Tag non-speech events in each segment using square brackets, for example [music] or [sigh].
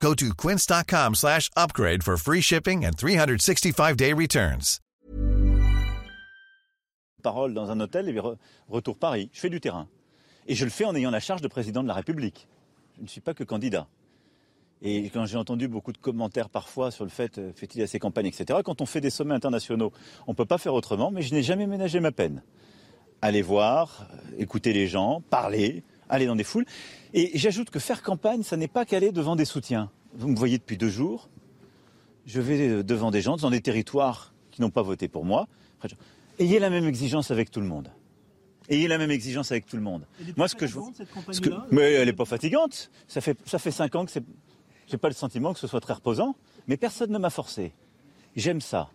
Go to quince.com slash upgrade for free shipping and 365-day returns. Parole dans un hôtel et re- retour Paris. Je fais du terrain. Et je le fais en ayant la charge de président de la République. Je ne suis pas que candidat. Et quand j'ai entendu beaucoup de commentaires parfois sur le fait, euh, fait-il assez campagne, etc., quand on fait des sommets internationaux, on ne peut pas faire autrement, mais je n'ai jamais ménagé ma peine. Aller voir, euh, écouter les gens, parler, aller dans des foules. Et j'ajoute que faire campagne, ça n'est pas qu'aller devant des soutiens. Vous me voyez depuis deux jours, je vais euh, devant des gens, dans des territoires qui n'ont pas voté pour moi. Ayez la même exigence avec tout le monde. Ayez la même exigence avec tout le monde. Moi, ce que je vois. Que- Mais elle n'est pas fatigante. Ça fait, ça fait cinq ans que c'est. J'ai pas le sentiment que ce soit très reposant, mais personne ne m'a forcé. J'aime ça.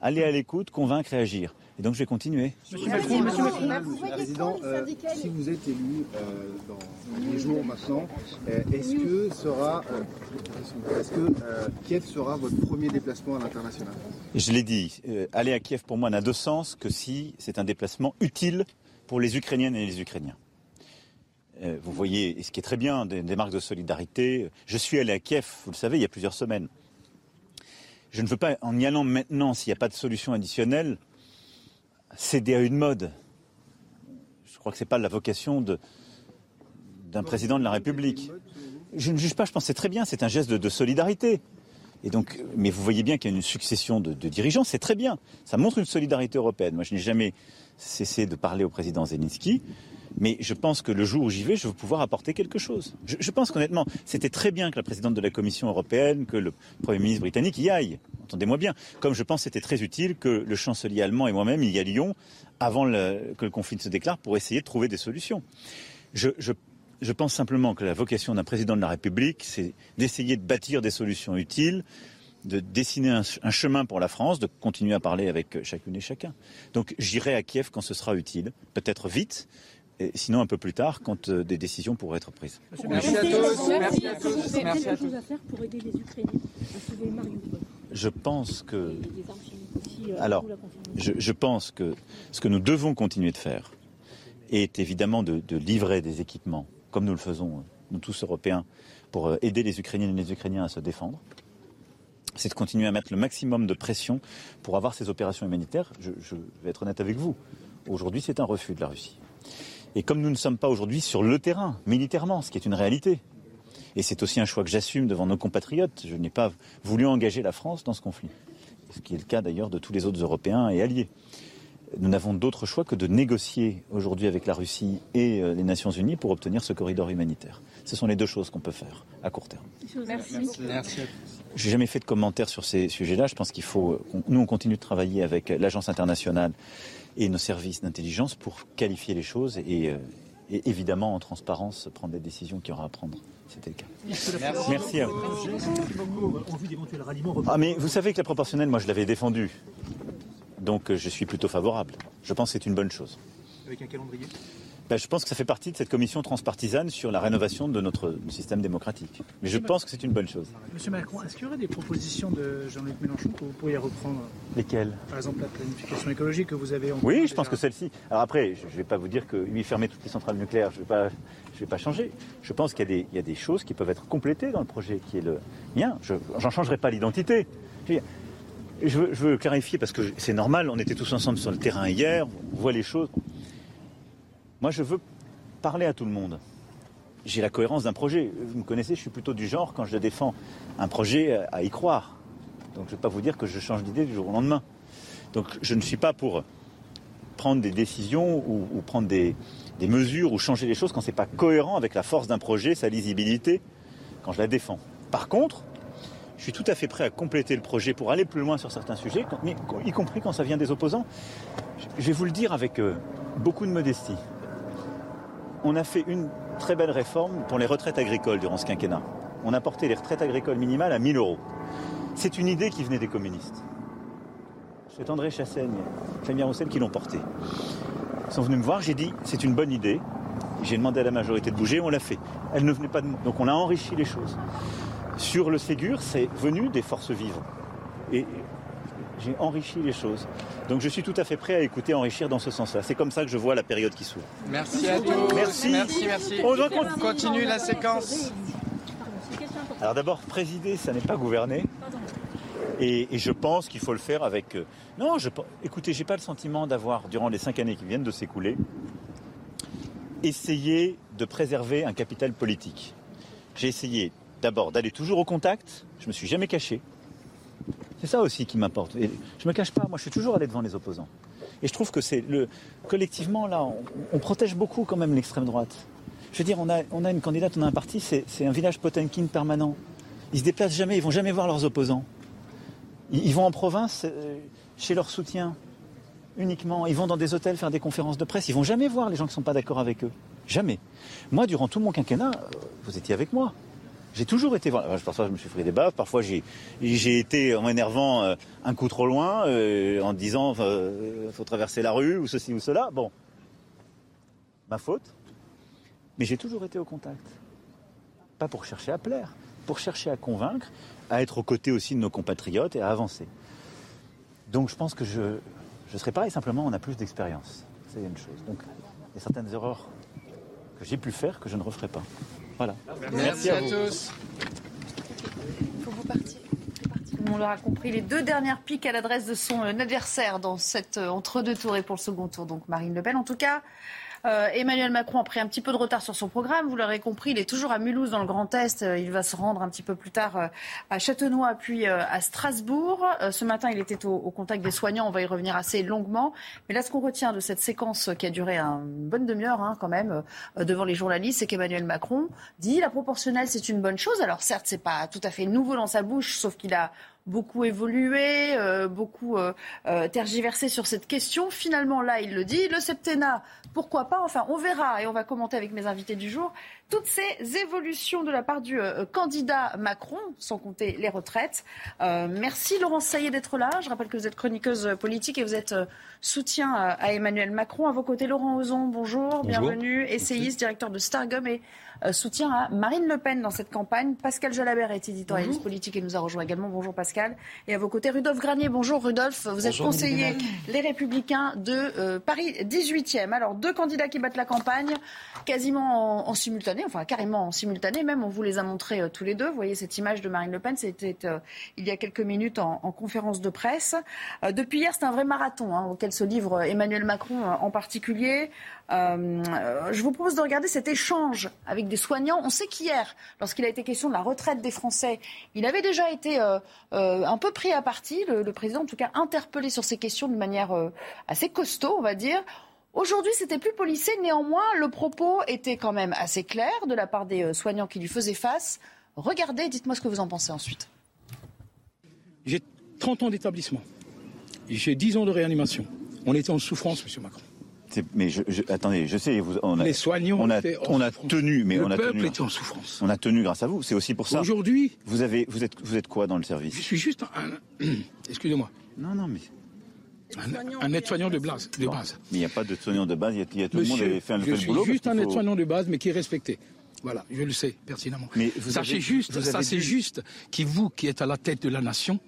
Aller à l'écoute, convaincre et agir. Et donc je vais continuer. Monsieur Macron, Monsieur le Président, euh, si vous êtes élu euh, dans les jours maintenant, euh, est-ce que sera, euh, est-ce que euh, Kiev sera votre premier déplacement à l'international? Je l'ai dit, euh, aller à Kiev pour moi n'a de sens que si c'est un déplacement utile pour les Ukrainiennes et les Ukrainiens. Euh, vous voyez, et ce qui est très bien, des, des marques de solidarité. Je suis allé à Kiev, vous le savez, il y a plusieurs semaines. Je ne veux pas, en y allant maintenant, s'il n'y a pas de solution additionnelle, céder à une mode. Je crois que ce n'est pas la vocation d'un président de la République. Je ne juge pas, je pense que c'est très bien, c'est un geste de, solidarité. Mais vous voyez bien qu'il y a une succession de dirigeants, c'est très bien. Ça montre une solidarité européenne. Moi, je n'ai jamais cessé de parler au président Zelensky, mais je pense que le jour où j'y vais, je vais pouvoir apporter quelque chose. Je, pense qu'honnêtement, c'était très bien que la présidente de la Commission européenne, que le Premier ministre britannique y aille. Entendez-moi bien. Comme je pense que c'était très utile que le chancelier allemand et moi-même y allions avant que le conflit ne se déclare pour essayer de trouver des solutions. Je, pense simplement que la vocation d'un président de la République, c'est d'essayer de bâtir des solutions utiles, de dessiner un chemin pour la France, de continuer à parler avec chacune et chacun. Donc j'irai à Kiev quand ce sera utile, peut-être vite, et sinon un peu plus tard, quand euh, des décisions pourraient être prises. Merci à tous. Merci à tous. Merci à quelque tous. chose à faire pour aider les Ukrainiens à sauver Mariupol Je pense que euh, Alors, je, je pense que ce que nous devons continuer de faire est évidemment de, de livrer des équipements, comme nous le faisons, euh, nous tous Européens, pour euh, aider les Ukrainiennes et les Ukrainiens à se défendre. C'est de continuer à mettre le maximum de pression pour avoir ces opérations humanitaires. Je, je vais être honnête avec vous. Aujourd'hui, c'est un refus de la Russie. Et comme nous ne sommes pas aujourd'hui sur le terrain, militairement, ce qui est une réalité, et c'est aussi un choix que j'assume devant nos compatriotes, je n'ai pas voulu engager la France dans ce conflit ce qui est le cas d'ailleurs de tous les autres Européens et alliés. Nous n'avons d'autre choix que de négocier aujourd'hui avec la Russie et euh, les Nations Unies pour obtenir ce corridor humanitaire. Ce sont les deux choses qu'on peut faire à court terme. Merci. Merci. J'ai jamais fait de commentaires sur ces sujets-là. Je pense qu'il faut, euh, nous, on continue de travailler avec l'agence internationale et nos services d'intelligence pour qualifier les choses et, euh, et évidemment, en transparence, prendre les décisions qu'il y aura à prendre. C'était le cas. Merci à vous. Ah mais vous savez que la proportionnelle, moi je l'avais défendue. Donc euh, je suis plutôt favorable. Je pense que c'est une bonne chose. avec un calendrier. Ben, je pense que ça fait partie de cette commission transpartisane sur la rénovation de notre système démocratique. Mais je pense que c'est une bonne chose. Monsieur Macron, est-ce qu'il y aurait des propositions de Jean-Luc Mélenchon que vous pourriez reprendre Lesquelles? Par exemple, la planification écologique que vous avez en Oui, je pense que celle-ci. Alors après, je ne vais pas vous dire que lui fermer toutes les centrales nucléaires, je ne vais, pas- je vais pas changer. Je pense qu'il y, a des- il y a des choses qui peuvent être complétées dans le projet qui est le mien. Je n'en changerai pas l'identité. Je veux Je clarifier parce que c'est normal, on était tous ensemble sur le terrain hier, on voit les choses. Moi, je veux parler à tout le monde. J'ai la cohérence d'un projet. Vous me connaissez, je suis plutôt du genre, quand je défends un projet, à y croire. Donc je ne vais pas vous dire que je change d'idée du jour au lendemain. Donc je ne suis pas pour prendre des décisions ou, prendre des, mesures ou changer les choses quand ce n'est pas cohérent avec la force d'un projet, sa lisibilité, quand je la défends. Par contre, je suis tout à fait prêt à compléter le projet pour aller plus loin sur certains sujets, y compris quand ça vient des opposants. Je- Je vais vous le dire avec euh, beaucoup de modestie. On a fait une très belle réforme pour les retraites agricoles durant ce quinquennat. On a porté les retraites agricoles minimales à 1000 euros. C'est une idée qui venait des communistes. c'est André Chassaigne, Fabien Roussel qui l'ont porté. Ils sont venus me voir, j'ai dit c'est une bonne idée. J'ai demandé à la majorité de bouger, on l'a fait. Elle ne venait pas de. Donc on a enrichi les choses. Sur le Ségur, c'est venu des forces vives. Et j'ai enrichi les choses. Donc je suis tout à fait prêt à écouter enrichir dans ce sens-là. C'est comme ça que je vois la période qui s'ouvre. Merci à tous. Merci. Merci, merci. On doit On continue la séquence. Alors d'abord, présider, ça n'est pas gouverner. Et, et je pense qu'il faut le faire avec. euh, Non, je, écoutez, j'ai pas le sentiment d'avoir, durant les cinq années qui viennent de s'écouler, essayé de préserver un capital politique. J'ai essayé d'abord d'aller toujours au contact. Je me suis jamais caché. C'est ça aussi qui m'importe. Et je me cache pas. Moi, je suis toujours allé devant les opposants. Et je trouve que c'est le collectivement là, on, protège beaucoup quand même l'extrême droite. Je veux dire, on a, une candidate, on a un parti, c'est un village Potemkin permanent. Ils se déplacent jamais, ils vont jamais voir leurs opposants. Ils, vont en province euh, chez leurs soutiens uniquement. Ils vont dans des hôtels faire des conférences de presse. Ils vont jamais voir les gens qui sont pas d'accord avec eux. Jamais. Moi, durant tout mon quinquennat, euh, vous étiez avec moi. J'ai toujours été. Parfois, je me suis pris des baffes. Parfois, j'ai j'ai été en m'énervant euh, un coup trop loin, euh, en disant euh, faut traverser la rue ou ceci ou cela. Bon, ma faute. Mais j'ai toujours été au contact. Pas pour chercher à plaire, pour chercher à convaincre, à être aux côtés aussi de nos compatriotes et à avancer. Donc, je pense que je je serai pareil. Simplement, on a plus d'expérience. C'est une chose. Donc, il y a certaines erreurs que j'ai pu faire que je ne referai pas. Voilà. Merci, à, tous. faut vous partir. On l'aura compris, les deux dernières piques à l'adresse de son euh, adversaire dans cette euh, entre-deux tours et pour le second tour, donc Marine Le Pen. En tout cas, euh, Emmanuel Macron a pris un petit peu de retard sur son programme. Vous l'aurez compris, il est toujours à Mulhouse dans le Grand Est. Euh, Il va se rendre un petit peu plus tard euh, à Châtenois puis à Strasbourg. Ce matin, il était au, au contact des soignants. On va y revenir assez longuement. Mais là, ce qu'on retient de cette séquence qui a duré une bonne demi-heure hein, quand même devant les journalistes, c'est qu'Emmanuel Macron dit la proportionnelle, c'est une bonne chose. Alors certes, c'est pas tout à fait nouveau dans sa bouche, sauf qu'il a beaucoup évolué, euh, beaucoup euh, euh, tergiversé sur cette question. Finalement, là, il le dit. Le septennat, pourquoi pas Enfin, on verra et on va commenter avec mes invités du jour toutes ces évolutions de la part du euh, candidat Macron, sans compter les retraites. Euh, merci Laurence Saillet d'être là. Je rappelle que vous êtes chroniqueuse politique et vous êtes soutien à, à Emmanuel Macron. À vos côtés, Laurent Ozon, bonjour, bienvenue, essayiste, directeur de Stargum et soutien à Marine Le Pen dans cette campagne. Pascal Jalabert est éditorialiste politique et nous a rejoint également. Bonjour Pascal. Et à vos côtés, Rudolf Granier. Bonjour Rudolf. Vous êtes conseiller Les Républicains de euh, Paris 18e. Alors, deux candidats qui battent la campagne quasiment en, en simultané, enfin carrément en simultané même. On vous les a montrés euh, tous les deux. Vous voyez cette image de Marine Le Pen, c'était euh, il y a quelques minutes en, en conférence de presse. Euh, depuis hier, c'est un vrai marathon hein, auquel se livre Emmanuel Macron euh, en particulier. Euh, euh, je vous propose de regarder cet échange avec des soignants. On sait qu'hier, lorsqu'il a été question de la retraite des Français, il avait déjà été euh, euh, un peu pris à partie, le, président en tout cas interpellé sur ces questions de manière euh, assez costaud, on va dire. Aujourd'hui, c'était plus policé. Néanmoins, le propos était quand même assez clair de la part des soignants qui lui faisaient face. Regardez, dites-moi ce que vous en pensez ensuite. J'ai 30 ans d'établissement. J'ai 10 ans de réanimation. On était en souffrance, Monsieur Macron. Mais je, je- attendez, je sais, vous, on a, Les soignants on a, on tenu, mais Le on a peuple tenu, était en souffrance. on a tenu grâce à vous. C'est aussi pour ça. Aujourd'hui, Vous avez, vous êtes, vous êtes quoi dans le je service suis juste un, [clears throat] excusez-moi, Non, non, mais un, un aide-soignant de base. De base. mais il n'y a pas de soignant de base. Il y a, il y a tout le monde fait un je le suis boulot. juste un faut- aide-soignant de base, mais qui est respecté. Voilà, je le sais pertinemment. Mais vous Sachez avez- juste, vous ça c'est juste, qui vous qui êtes à la tête de la nation,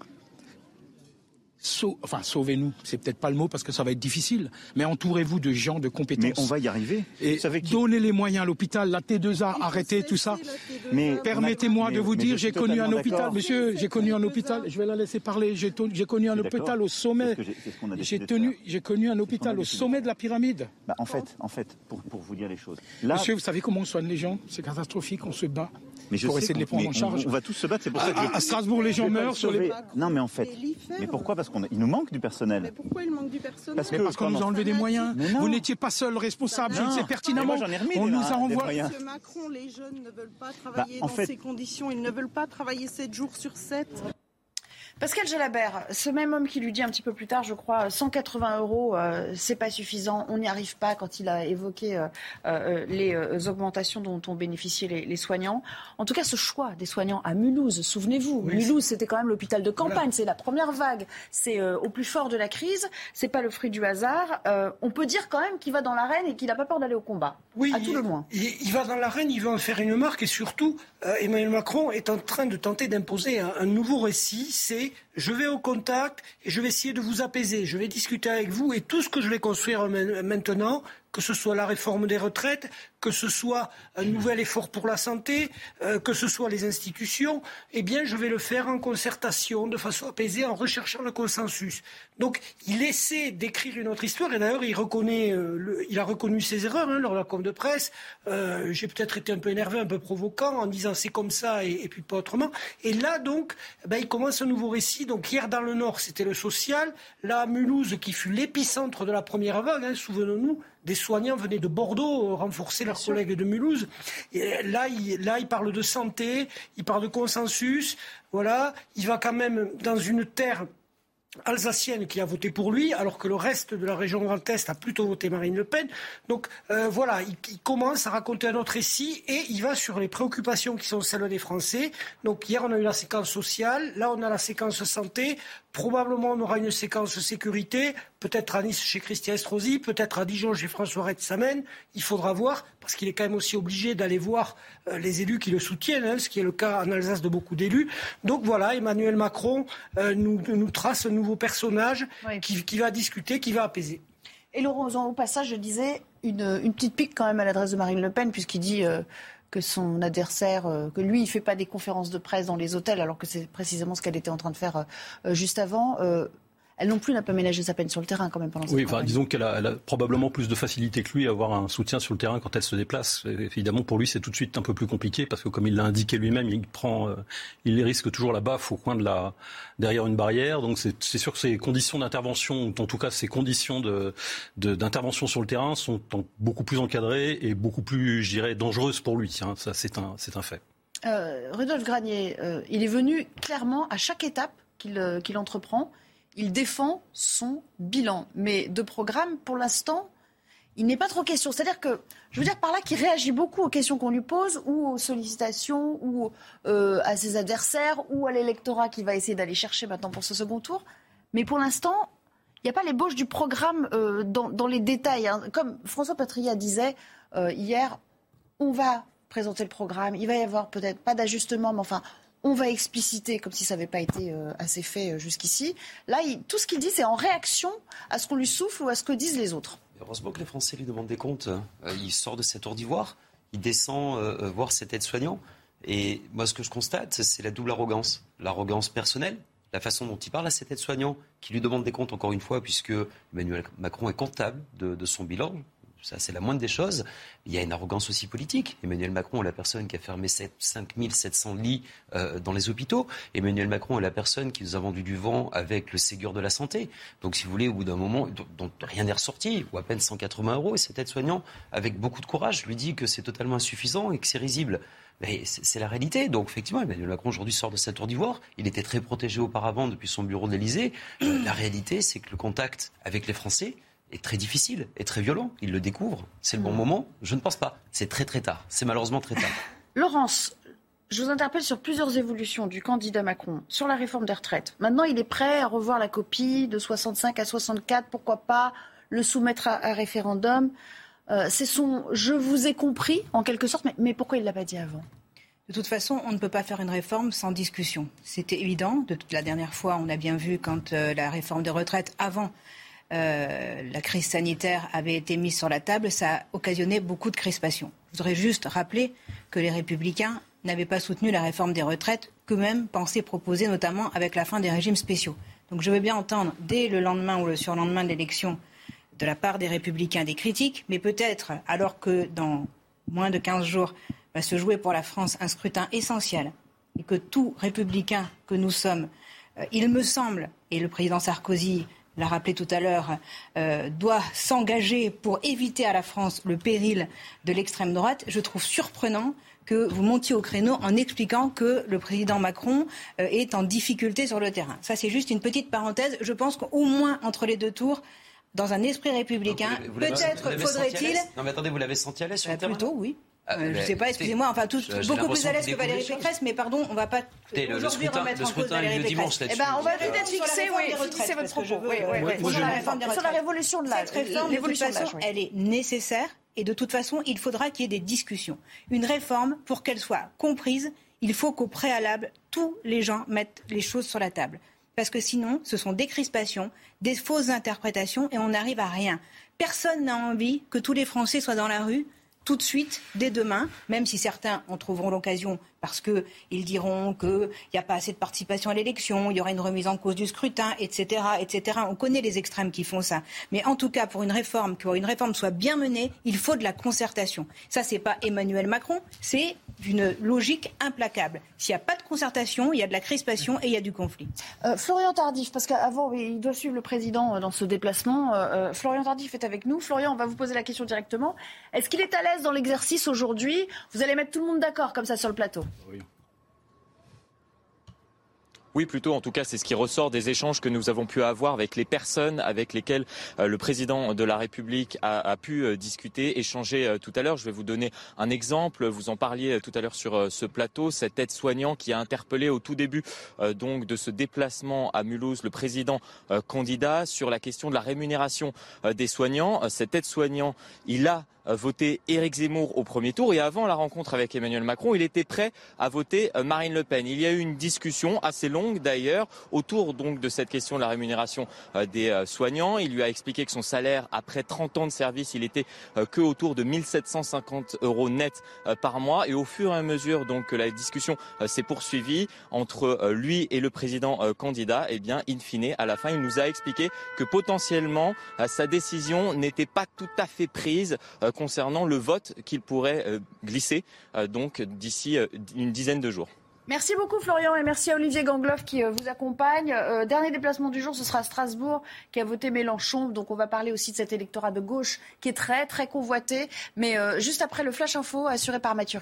sau- enfin sauvez-nous, c'est peut-être pas le mot parce que ça va être difficile, mais entourez-vous de gens de compétences. Mais on va y arriver. Et vous savez qui donnez les moyens à l'hôpital, la T2A, arrêtez tout ça. Mais Permettez-moi de vous mais dire, j'ai connu un hôpital, monsieur, j'ai connu un hôpital, je vais la laisser parler, j'ai connu un hôpital au sommet, j'ai- tenu, j'ai connu un hôpital au sommet de la pyramide. Bah, en fait, en fait, pour, pour vous dire les choses. Là, Monsieur, vous savez comment on soigne les gens? C'est catastrophique, on se bat mais je pour sais essayer de les prendre en charge. On, on va tous se battre. C'est pour ça que À, je- à Strasbourg, les gens meurent sur les... sauver. Non, mais en fait. Mais pourquoi? Parce qu'on il nous manque du personnel. Mais pourquoi il manque du personnel? Parce Mais que- parce qu'on nous a enlevé des moyens. Vous n'étiez pas seul responsable, je le sais pertinemment. moi, j'en ai remis on des- nous a moyens. Monsieur Macron, les jeunes ne veulent pas travailler Bah, en dans fait- ces conditions. Ils ne veulent pas travailler 7 jours sur 7. Pascal Jalabert, ce même homme qui lui dit un petit peu plus tard, je crois, 180 euros, euh, c'est pas suffisant, on n'y arrive pas quand il a évoqué euh, euh, les augmentations dont ont bénéficié les, soignants. En tout cas, ce choix des soignants à Mulhouse, souvenez-vous, Mulhouse, c'était quand même l'hôpital de campagne, c'est la première vague, c'est au plus fort de la crise, c'est pas le fruit du hasard. on peut dire quand même qu'il va dans l'arène et qu'il n'a pas peur d'aller au combat, oui, à tout le moins. Il, va dans l'arène, il veut en faire une marque et surtout, Emmanuel Macron est en train de tenter d'imposer un nouveau récit, c'est je vais au contact et je vais essayer de vous apaiser, je vais discuter avec vous et tout ce que je vais construire maintenant, que ce soit la réforme des retraites, que ce soit un nouvel effort pour la santé, euh, que ce soit les institutions, eh bien, je vais le faire en concertation, de façon apaisée, en recherchant le consensus. Donc, il essaie d'écrire une autre histoire, et d'ailleurs, il euh, a reconnu ses erreurs hein, lors de la com de presse. Euh, j'ai peut-être été un peu énervé, un peu provoquant, en disant c'est comme ça et, puis pas autrement. Et là, donc, ben, il commence un nouveau récit. Donc, hier dans le Nord, c'était le social. Là, à Mulhouse, qui fut l'épicentre de la première vague, hein, souvenons-nous, des soignants venaient de Bordeaux renforcer leurs collègues de Mulhouse. Et là, il, là, il parle de santé, il parle de consensus. Voilà, il va quand même dans une terre alsacienne qui a voté pour lui, alors que le reste de la région Grand Est a plutôt voté Marine Le Pen. Donc euh, voilà, il, il, commence à raconter un autre récit et il va sur les préoccupations qui sont celles des Français. Donc hier on a eu la séquence sociale, là on a la séquence santé. Probablement, on aura une séquence sécurité, peut-être à Nice chez Christian Estrosi, peut-être à Dijon chez François Retsamen. Il faudra voir, parce qu'il est quand même aussi obligé d'aller voir euh, les élus qui le soutiennent, hein, ce qui est le cas en Alsace de beaucoup d'élus. Donc voilà, Emmanuel Macron euh, nous, trace un nouveau personnage qui, va discuter, qui va apaiser. Et Laurent, au passage, je disais une, petite pique quand même à l'adresse de Marine Le Pen, puisqu'il dit euh, que son adversaire, euh, que lui, il fait pas des conférences de presse dans les hôtels, alors que c'est précisément ce qu'elle était en train de faire euh, juste avant. Elle non plus n'a pas ménagé sa peine sur le terrain quand même pendant Oui, enfin, disons qu'elle a, probablement plus de facilité que lui à avoir un soutien sur le terrain quand elle se déplace. évidemment, pour lui, c'est tout de suite un peu plus compliqué parce que comme il l'a indiqué lui-même, il prend, euh, il les risque toujours la baffe au coin de la, derrière une barrière. Donc c'est sûr que ces conditions d'intervention, en tout cas ces conditions de d'intervention sur le terrain, sont beaucoup plus encadrées et beaucoup plus, je dirais, dangereuses pour lui. Hein. Ça, c'est un, c'est un fait. Euh, Rudolf Granier, euh, il est venu clairement à chaque étape qu'il qu'il entreprend il défend son bilan. Mais de programme, pour l'instant, il n'est pas trop question. C'est-à-dire que, je veux dire par là qu'il réagit beaucoup aux questions qu'on lui pose, ou aux sollicitations, ou euh, à ses adversaires, ou à l'électorat qu'il va essayer d'aller chercher maintenant pour ce second tour. Mais pour l'instant, il n'y a pas l'ébauche du programme euh, dans, les détails. Hein. Comme François Patria disait euh, hier, on va présenter le programme, il va y avoir peut-être pas d'ajustement, mais enfin, on va expliciter comme si ça n'avait pas été euh, assez fait euh, jusqu'ici. Là, tout ce qu'il dit, c'est en réaction à ce qu'on lui souffle ou à ce que disent les autres. Heureusement que les Français lui demandent des comptes. Hein. Euh, il sort de cet ordivoire, il descend voir cet aide-soignant. Et moi, ce que je constate, c'est la double arrogance. L'arrogance personnelle, la façon dont il parle à cet aide-soignant, qui lui demande des comptes encore une fois, puisque Emmanuel Macron est comptable de son bilan ça c'est la moindre des choses. Il y a une arrogance aussi politique. Emmanuel Macron est la personne qui a fermé 5700 lits euh, dans les hôpitaux. Emmanuel Macron est la personne qui nous a vendu du vent avec le Ségur de la santé. Donc si vous voulez, au bout d'un moment, dont, rien n'est ressorti, ou à peine 180 euros, et cet aide-soignant, avec beaucoup de courage, lui dit que c'est totalement insuffisant et que c'est risible. Mais c'est la réalité. Donc, effectivement, Emmanuel Macron aujourd'hui sort de cette tour d'ivoire. Il était très protégé auparavant depuis son bureau de l'Elysée. Euh, la réalité, c'est que le contact avec les Français, est très difficile et très violent. Il le découvre. C'est le bon mm. moment Je ne pense pas. C'est très très tard. C'est malheureusement très tard. [laughs] Laurence, je vous interpelle sur plusieurs évolutions du candidat Macron sur la réforme des retraites. Maintenant, il est prêt à revoir la copie de 65 à 64. Pourquoi pas le soumettre à, référendum? Euh, C'est son je vous ai compris en quelque sorte, mais, pourquoi il ne l'a pas dit avant? De toute façon, on ne peut pas faire une réforme sans discussion. C'était évident. De toute la dernière fois, on a bien vu quand euh, la réforme des retraites, avant euh, la crise sanitaire avait été mise sur la table, ça a occasionné beaucoup de crispations. Je voudrais juste rappeler que les Républicains n'avaient pas soutenu la réforme des retraites, qu'eux-mêmes pensaient proposer, notamment avec la fin des régimes spéciaux. Donc je veux bien entendre, dès le lendemain ou le surlendemain de l'élection, de la part des Républicains des critiques, mais peut-être, alors que dans moins de 15 jours va se jouer pour la France un scrutin essentiel, et que tout républicain que nous sommes, euh, il me semble, et le président Sarkozy l'a rappelé tout à l'heure, euh, doit s'engager pour éviter à la France le péril de l'extrême droite, je trouve surprenant que vous montiez au créneau en expliquant que le président Macron euh, est en difficulté sur le terrain. Ça, c'est juste une petite parenthèse. Je pense qu'au moins entre les deux tours, dans un esprit républicain, peut-être faudrait-il. Non, mais attendez, vous l'avez senti à l'aise sur le terrain Plutôt, oui. Euh, je ne sais pas, excusez-moi, enfin, tout, beaucoup plus à l'aise que Valérie Pécresse, mais pardon, on ne va pas aujourd'hui remettre en cause Valérie Pécresse. Eh ben, on va peut-être fixer, oui, fixer votre propos. Oui, oui, oui. Sur la réforme des. Sur la révolution de l'âge. Cette réforme, de toute façon, elle est nécessaire et de toute façon, il faudra qu'il y ait des discussions. Une réforme, pour qu'elle soit comprise, il faut qu'au préalable, tous les gens mettent les choses sur la table. Parce que sinon, ce sont des crispations, des fausses interprétations et on n'arrive à rien. Personne n'a envie que tous les Français soient dans la rue tout de suite, dès demain, même si certains en trouveront l'occasion parce qu'ils diront qu'il n'y a pas assez de participation à l'élection, il y aura une remise en cause du scrutin, etc., etc. On connaît les extrêmes qui font ça. Mais en tout cas, pour une réforme, pour une réforme soit bien menée, il faut de la concertation. Ça, c'est pas Emmanuel Macron, c'est d'une logique implacable. S'il n'y a pas de concertation, il y a de la crispation et il y a du conflit. Euh, Florian Tardif, parce qu'avant, il doit suivre le président euh, dans ce déplacement. Euh, Florian Tardif est avec nous. Florian, on va vous poser la question directement. Est-ce qu'il est à l'aise dans l'exercice aujourd'hui? Vous allez mettre tout le monde d'accord comme ça sur le plateau oui. Plutôt. En tout cas, c'est ce qui ressort des échanges que nous avons pu avoir avec les personnes avec lesquelles euh, le président de la République a, pu euh, discuter, échanger euh, tout à l'heure. Je vais vous donner un exemple. Vous en parliez tout à l'heure sur ce plateau. Cet aide-soignant qui a interpellé au tout début de ce déplacement à Mulhouse le président candidat sur la question de la rémunération des soignants. Cet aide-soignant, il a voté Éric Zemmour au premier tour et avant la rencontre avec Emmanuel Macron, il était prêt à voter euh, Marine Le Pen. Il y a eu une discussion assez longue d'ailleurs autour donc de cette question de la rémunération euh, des soignants. Il lui a expliqué que son salaire après 30 ans de service, il était que autour de 1750 euros net par mois et au fur et à mesure donc que la discussion s'est poursuivie entre lui et le président candidat, eh bien in fine à la fin, il nous a expliqué que potentiellement sa décision n'était pas tout à fait prise concernant le vote qu'il pourrait euh, glisser euh, donc d'ici euh, une dizaine de jours. Merci beaucoup Florian et merci à Olivier Gangloff qui vous accompagne. dernier déplacement du jour, ce sera Strasbourg qui a voté Mélenchon. Donc on va parler aussi de cet électorat de gauche qui est très très convoité. Mais juste après le flash info assuré par Mathieu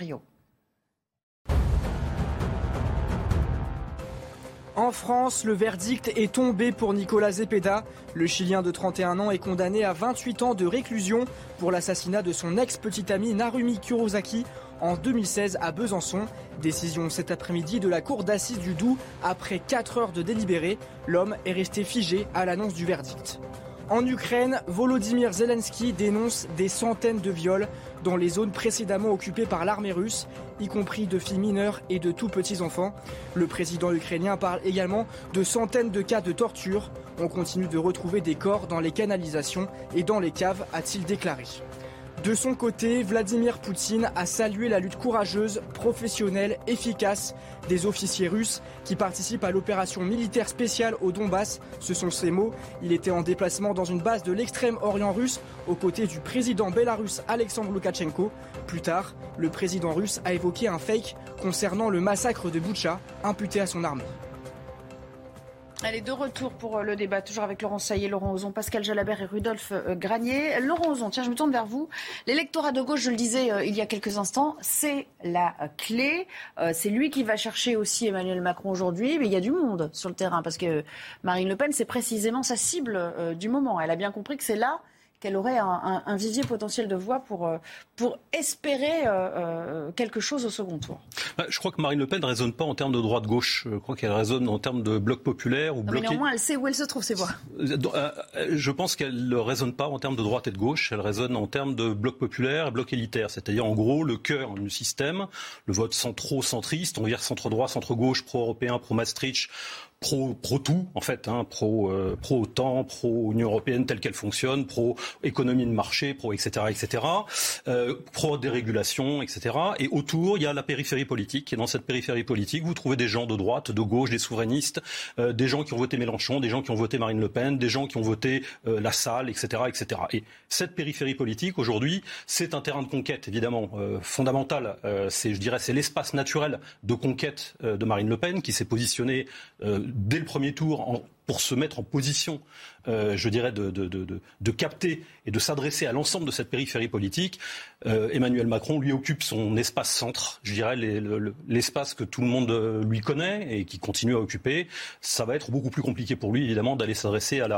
En France, le verdict est tombé pour Nicolas Zepeda. Le Chilien de 31 ans est condamné à 28 ans de réclusion pour l'assassinat de son ex-petite amie Narumi Kurosaki en 2016 à Besançon. Décision cet après-midi de la cour d'assises du Doubs après 4 heures de délibéré. L'homme est resté figé à l'annonce du verdict. En Ukraine, Volodymyr Zelensky dénonce des centaines de viols dans les zones précédemment occupées par l'armée russe, y compris de filles mineures et de tout petits enfants. Le président ukrainien parle également de centaines de cas de torture. On continue de retrouver des corps dans les canalisations et dans les caves, a-t-il déclaré. De son côté, Vladimir Poutine a salué la lutte courageuse, professionnelle, efficace des officiers russes qui participent à l'opération militaire spéciale au Donbass. Ce sont ses mots. Il était en déplacement dans une base de l'extrême-orient russe aux côtés du président bélarusse Alexandre Loukachenko. Plus tard, le président russe a évoqué un fake concernant le massacre de Boucha imputé à son armée. Allez, de retour pour euh, le débat, toujours avec Laurent Saillé, Laurent Ozon, Pascal Jalabert et Rudolphe euh, Granier. Laurent Ozon, tiens, je me tourne vers vous. L'électorat de gauche, je le disais euh, il y a quelques instants, c'est la clé. c'est lui qui va chercher aussi Emmanuel Macron aujourd'hui, mais il y a du monde sur le terrain, parce que Marine Le Pen, c'est précisément sa cible du moment. Elle a bien compris que c'est là qu'elle aurait un, vivier potentiel de voix pour, euh, pour espérer euh, euh, quelque chose au second tour. Bah, je crois que Marine Le Pen ne raisonne pas en termes de droite-gauche. Je crois qu'elle raisonne en termes de bloc populaire ou bloc. Mais néanmoins, elle sait où elle se trouve, ces voix. Je pense qu'elle ne raisonne pas en termes de droite et de gauche. Elle raisonne en termes de bloc populaire et bloc élitaire. C'est-à-dire, en gros, le cœur du système, le vote centro-centriste, on va dire centre-droit, centre-gauche, pro-européen, pro-Maastricht pro, pro tout en fait, hein, pro euh, pro OTAN, pro Union européenne telle qu'elle fonctionne, pro économie de marché, pro etc etc, euh, pro dérégulation etc. Et autour il y a la périphérie politique. Et dans cette périphérie politique, vous trouvez des gens de droite, de gauche, des souverainistes, euh, des gens qui ont voté Mélenchon, des gens qui ont voté Marine Le Pen, des gens qui ont voté La Salle, etc etc. Et cette périphérie politique aujourd'hui, c'est un terrain de conquête évidemment fondamental. c'est je dirais c'est l'espace naturel de conquête de Marine Le Pen qui s'est positionné dès le premier tour pour se mettre en position, euh, je dirais, de, capter et de s'adresser à l'ensemble de cette périphérie politique, euh, Emmanuel Macron lui occupe son espace centre, je dirais l'espace que tout le monde euh, lui connaît et qui continue à occuper. Ça va être beaucoup plus compliqué pour lui, évidemment, d'aller s'adresser à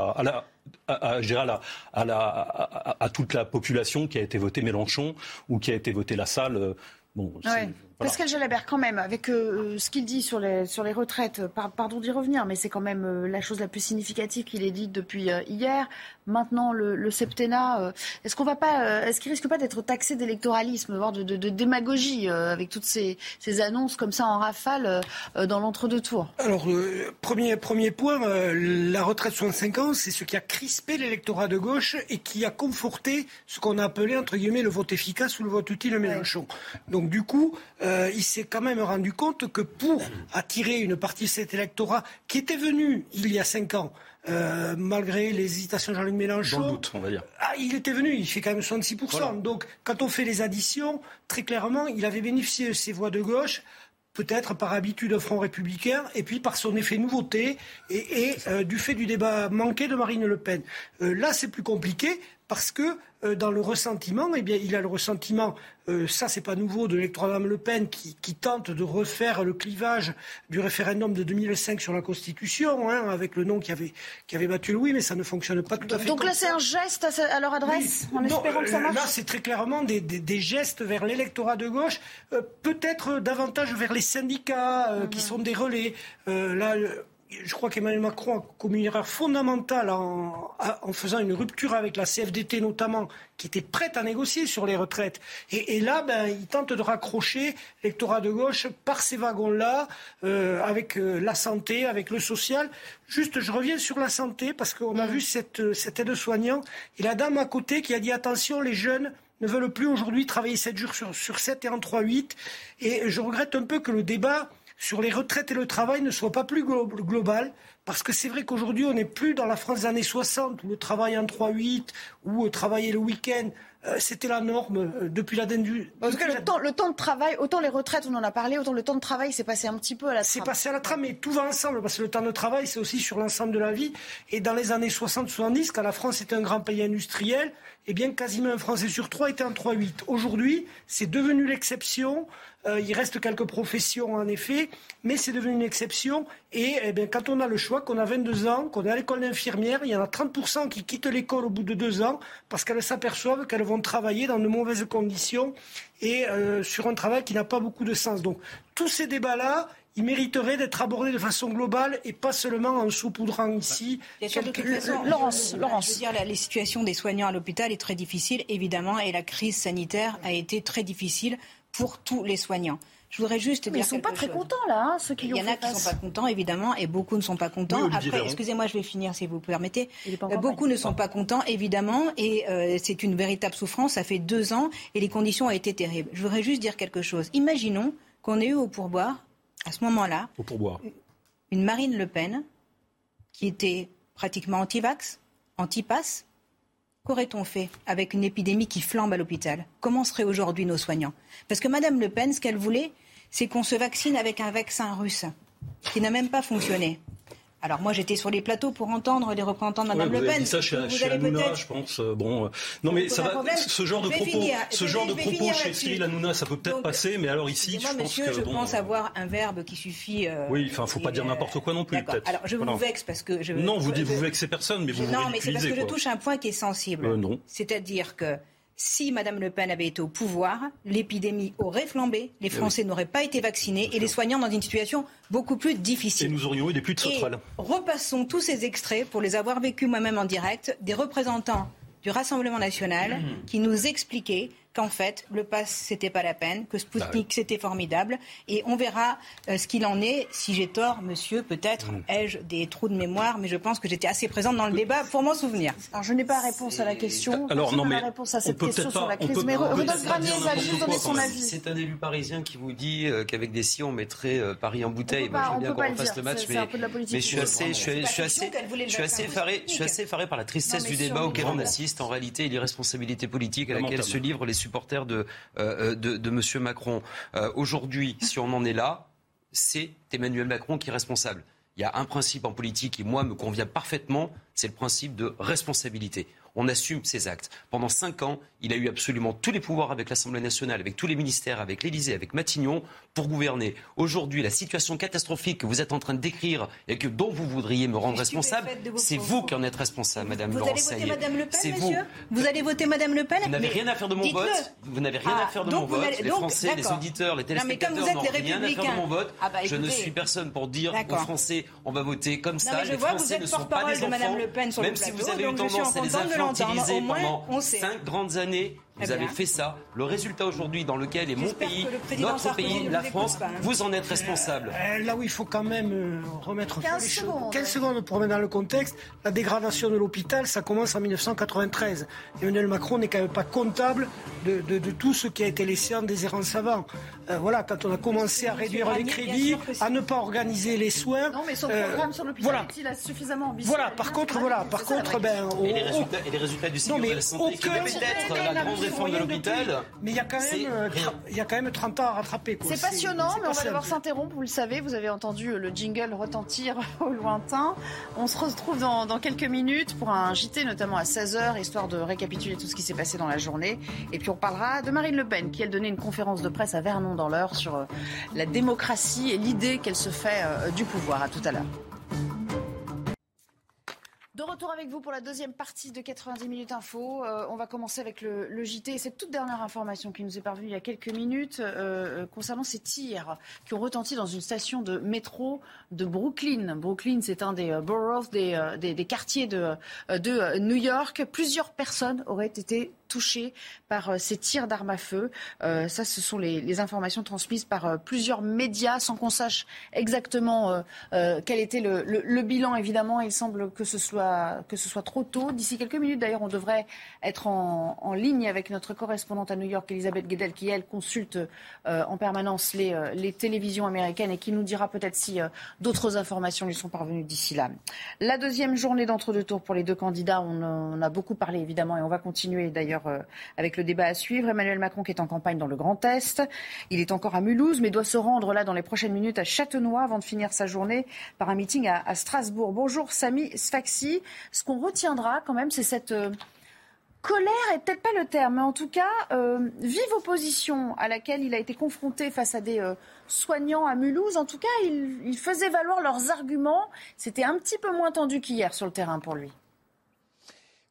toute la population qui a été votée Mélenchon ou qui a été votée La Salle. Pascal Jalabert, quand même, avec euh, ce qu'il dit sur les, sur les retraites, pardon d'y revenir, mais c'est quand même euh, la chose la plus significative qu'il ait dite depuis euh, hier. Maintenant, le, le septennat, est-ce qu'on va pas, est-ce qu'il risque pas d'être taxé d'électoralisme, voire de, de, de démagogie, avec toutes ces, ces, annonces comme ça en rafale dans l'entre-deux tours Alors, premier, premier point, la retraite 65 ans, c'est ce qui a crispé l'électorat de gauche et qui a conforté ce qu'on a appelé, entre guillemets, le vote efficace ou le vote utile de Mélenchon. Donc, du coup, euh, il s'est quand même rendu compte que pour attirer une partie de cet électorat qui était venu il y a cinq ans, euh, malgré les hésitations de Jean-Luc Mélenchon. Dans le doute, on va dire. Ah, il était venu, il fait quand même 66%. Donc, quand on fait les additions, très clairement, il avait bénéficié de ses voix de gauche peut-être par habitude au Front républicain, et puis par son effet nouveauté et, euh, du fait du débat manqué de Marine Le Pen. là, c'est plus compliqué parce que euh, dans le ressentiment, eh bien, il a le ressentiment, euh, ça c'est pas nouveau, de l'électorat Le Pen qui, qui, tente de refaire le clivage du référendum de 2005 sur la Constitution, hein, avec le nom qui avait, qui avait battu le oui, mais ça ne fonctionne pas tout à fait. Donc là, c'est un geste à, leur adresse, en espérant que ça marche Là, c'est très clairement des, des, des gestes vers l'électorat de gauche, euh, peut-être davantage vers les syndicats euh, qui mhm. sont des relais. Euh, là, je crois qu'Emmanuel Macron a commis une erreur fondamentale en, en, faisant une rupture avec la CFDT notamment, qui était prête à négocier sur les retraites. Et, et là, ben, il tente de raccrocher l'électorat de gauche par ces wagons-là, euh, avec euh, la santé, avec le social. Juste, je reviens sur la santé, parce qu'on a mm. vu cette, cette aide-soignant et la dame à côté qui a dit attention, les jeunes ne veulent plus aujourd'hui travailler 7 jours sur, sur 7 et en 3-8. Et je regrette un peu que le débat sur les retraites et le travail ne soit pas plus global, parce que c'est vrai qu'aujourd'hui, on n'est plus dans la France des années 60, où le travail en 3-8, ou euh, travailler le week-end, c'était la norme euh, depuis la du. En tout cas, le temps, le temps, de travail, autant les retraites, on en a parlé, autant le temps de travail s'est passé un petit peu à la trame. C'est passé à la trame, mais tout va ensemble, parce que le temps de travail, c'est aussi sur l'ensemble de la vie. Et dans les années 60-70, quand la France était un grand pays industriel, eh bien, quasiment un Français sur trois était en 3-8. Aujourd'hui, c'est devenu l'exception. Euh, il reste quelques professions, en effet, mais c'est devenu une exception. Et eh bien, quand on a le choix, qu'on a 22 ans, qu'on est à l'école d'infirmière, il y en a 30% qui quittent l'école au bout de deux ans parce qu'elles s'aperçoivent qu'elles vont travailler dans de mauvaises conditions et euh, sur un travail qui n'a pas beaucoup de sens. Donc, tous ces débats-là, il mériterait d'être abordé de façon globale et pas seulement en saupoudrant ici. Laurence, Laurence. Je veux dire, la, les situations des soignants à l'hôpital est très difficile, évidemment, et la crise sanitaire a été très difficile pour tous les soignants. Je voudrais juste dire. ils ne sont pas très contents, là, hein, ceux qui Il y en a qui ne sont pas contents, évidemment, et beaucoup ne sont pas contents. Après, excusez-moi, je vais finir, si vous le permettez. Euh, beaucoup ne sont pas contents, évidemment, et euh, c'est une véritable souffrance. Ça fait deux ans, et les conditions ont été terribles. Je voudrais juste dire quelque chose. Imaginons qu'on ait eu au pourboire à ce moment-là, une Marine Le Pen qui était pratiquement anti-vax, anti-pass. Qu'aurait-on fait avec une épidémie qui flambe à l'hôpital? Comment seraient aujourd'hui nos soignants? Parce que Madame Le Pen, ce qu'elle voulait, c'est qu'on se vaccine avec un vaccin russe qui n'a même pas fonctionné. Alors moi j'étais sur les plateaux pour entendre les représentants de Mme Le Pen. Dit ça chez, vous chez Hanouna, je pense. Euh, bon, euh, non mais ça va. Ce genre de propos, ce genre de propos chez Cyril Hanouna, ça peut peut-être passer, mais alors ici, je monsieur, pense que je pense avoir un verbe qui suffit. Euh, oui, enfin, faut pas dire n'importe quoi non plus, peut-être. Alors je vous vexe parce que je. Non, vous dites vous vexez personne, mais vous. Non, mais c'est parce que je touche un point qui est sensible. non. C'est-à-dire que si Mme Le Pen avait été au pouvoir, l'épidémie aurait flambé, les eh Français n'auraient pas été vaccinés et les soignants dans une situation beaucoup plus difficile. Et nous aurions eu des plus de sauterelles. Repassons tous ces extraits pour les avoir vécus moi-même en direct des représentants du Rassemblement national mmh. qui nous expliquaient qu'en fait, le pass, c'était pas la peine, que Sputnik, bah c'était formidable. Et on verra euh, ce qu'il en est. Si j'ai tort, monsieur, peut-être mmh. ai-je des trous de mémoire, mais je pense que j'étais assez présente dans le débat pour m'en souvenir. Alors, je n'ai pas réponse à la question. Alors, non, mais. réponse à cette question sur la crise. Mais Rodolphe Granier va juste donner son avis. C'est un élu parisien qui vous dit euh, qu'avec des si, on mettrait euh, Paris en bouteille. Moi, j'aime bien qu'on fasse le match, mais, mais je suis assez, je suis assez, je suis assez effaré, je suis assez effaré par la tristesse du débat auquel on assiste. En réalité, et l'irresponsabilité politique à laquelle se livrent les supporters de euh, euh, de, de M. Macron. Euh, aujourd'hui, si on en est là, c'est Emmanuel Macron qui est responsable. il y a un principe en politique qui, moi, me convient parfaitement, c'est le principe de responsabilité on assume ses actes. Pendant cinq ans, il a eu absolument tous les pouvoirs avec l'Assemblée nationale, avec tous les ministères, avec l'Élysée, avec Matignon, pour gouverner. Aujourd'hui, la situation catastrophique que vous êtes en train de décrire et que dont vous voudriez me rendre responsable, c'est vous qui en êtes responsable, Madame Vous allez voter Madame Le Pen, vous. Vous allez voter Madame Le Pen Vous n'avez rien à faire de mon vote. Vous n'avez rien Ah, à faire de mon vote. Les Français, les auditeurs, les téléspectateurs n'ont rien à faire de mon vote. Ah bah, Je ne suis personne pour dire aux. Français on va voter comme ça. je les vois que vous Français êtes ne sont pas des de Madame enfants. Le Pen sur le Même si vous avez eu tendance à les infantiliser pendant cinq grandes années années vous avez fait ça. Le résultat aujourd'hui dans lequel est mon pays, notre Sarkozy pays, la France, pas, hein. vous en êtes responsable. Euh, Là où il faut quand même euh, remettre 15 les choses. secondes. 15 secondes pour remettre dans le contexte. La dégradation de l'hôpital, ça commence en 1993. Emmanuel Macron n'est quand même pas comptable de, de- de tout ce qui a été laissé en déshérence avant. Euh, voilà, quand on a commencé à réduire les crédits, à ne pas organiser les soins. Non, mais son euh, programme sur l'hôpital voilà. est-il suffisamment ambitieux Voilà, par contre, voilà, par contre, ben, Et les au- résultats, du mais de la santé, qui aucun- devait être aucun la grande appui réforme de moyen l'hôpital, depuis. Mais il y a quand c'est même, euh, il y a quand même 30 ans à rattraper. C'est passionnant, mais on va devoir s'interrompre. Vous le savez, vous avez entendu le jingle retentir [laughs] au lointain. On se retrouve dans, dans quelques minutes pour un JT, notamment à 16h, histoire de récapituler tout ce qui s'est passé dans la journée. Et puis on parlera de Marine Le Pen, qui elle donnait une conférence de presse à Vernon dans l'heure sur euh, la démocratie et l'idée qu'elle se fait euh, du pouvoir. À tout à l'heure. De retour avec vous pour la deuxième partie de 90 minutes info. Euh, on va commencer avec le, JT et cette toute dernière information qui nous est parvenue il y a quelques minutes euh, euh, concernant ces tirs qui ont retenti dans une station de métro de Brooklyn. Brooklyn, c'est un des boroughs, des, quartiers de, New York. Plusieurs personnes auraient été touchées par euh, ces tirs d'armes à feu. Euh, ça, ce sont les, informations transmises par euh, plusieurs médias sans qu'on sache exactement quel était le, bilan. Évidemment, il semble que ce soit, trop tôt. D'ici quelques minutes, d'ailleurs, on devrait être en, ligne avec notre correspondante à New York, Elisabeth Guedel, qui, elle, consulte en permanence les, télévisions américaines et qui nous dira peut-être si d'autres informations lui sont parvenues d'ici là. La deuxième journée d'entre-deux tours pour les deux candidats, on en a beaucoup parlé évidemment et on va continuer d'ailleurs euh, avec le débat à suivre. Emmanuel Macron qui est en campagne dans le Grand Est. Il est encore à Mulhouse mais doit se rendre là dans les prochaines minutes à Châtenois avant de finir sa journée par un meeting à, Strasbourg. Bonjour Samy Sfaxi. Ce qu'on retiendra quand même, c'est cette... euh, colère est peut-être pas le terme, mais en tout cas, euh, vive opposition à laquelle il a été confronté face à des soignants à Mulhouse. En tout cas, il, il faisait valoir leurs arguments. C'était un petit peu moins tendu qu'hier sur le terrain pour lui.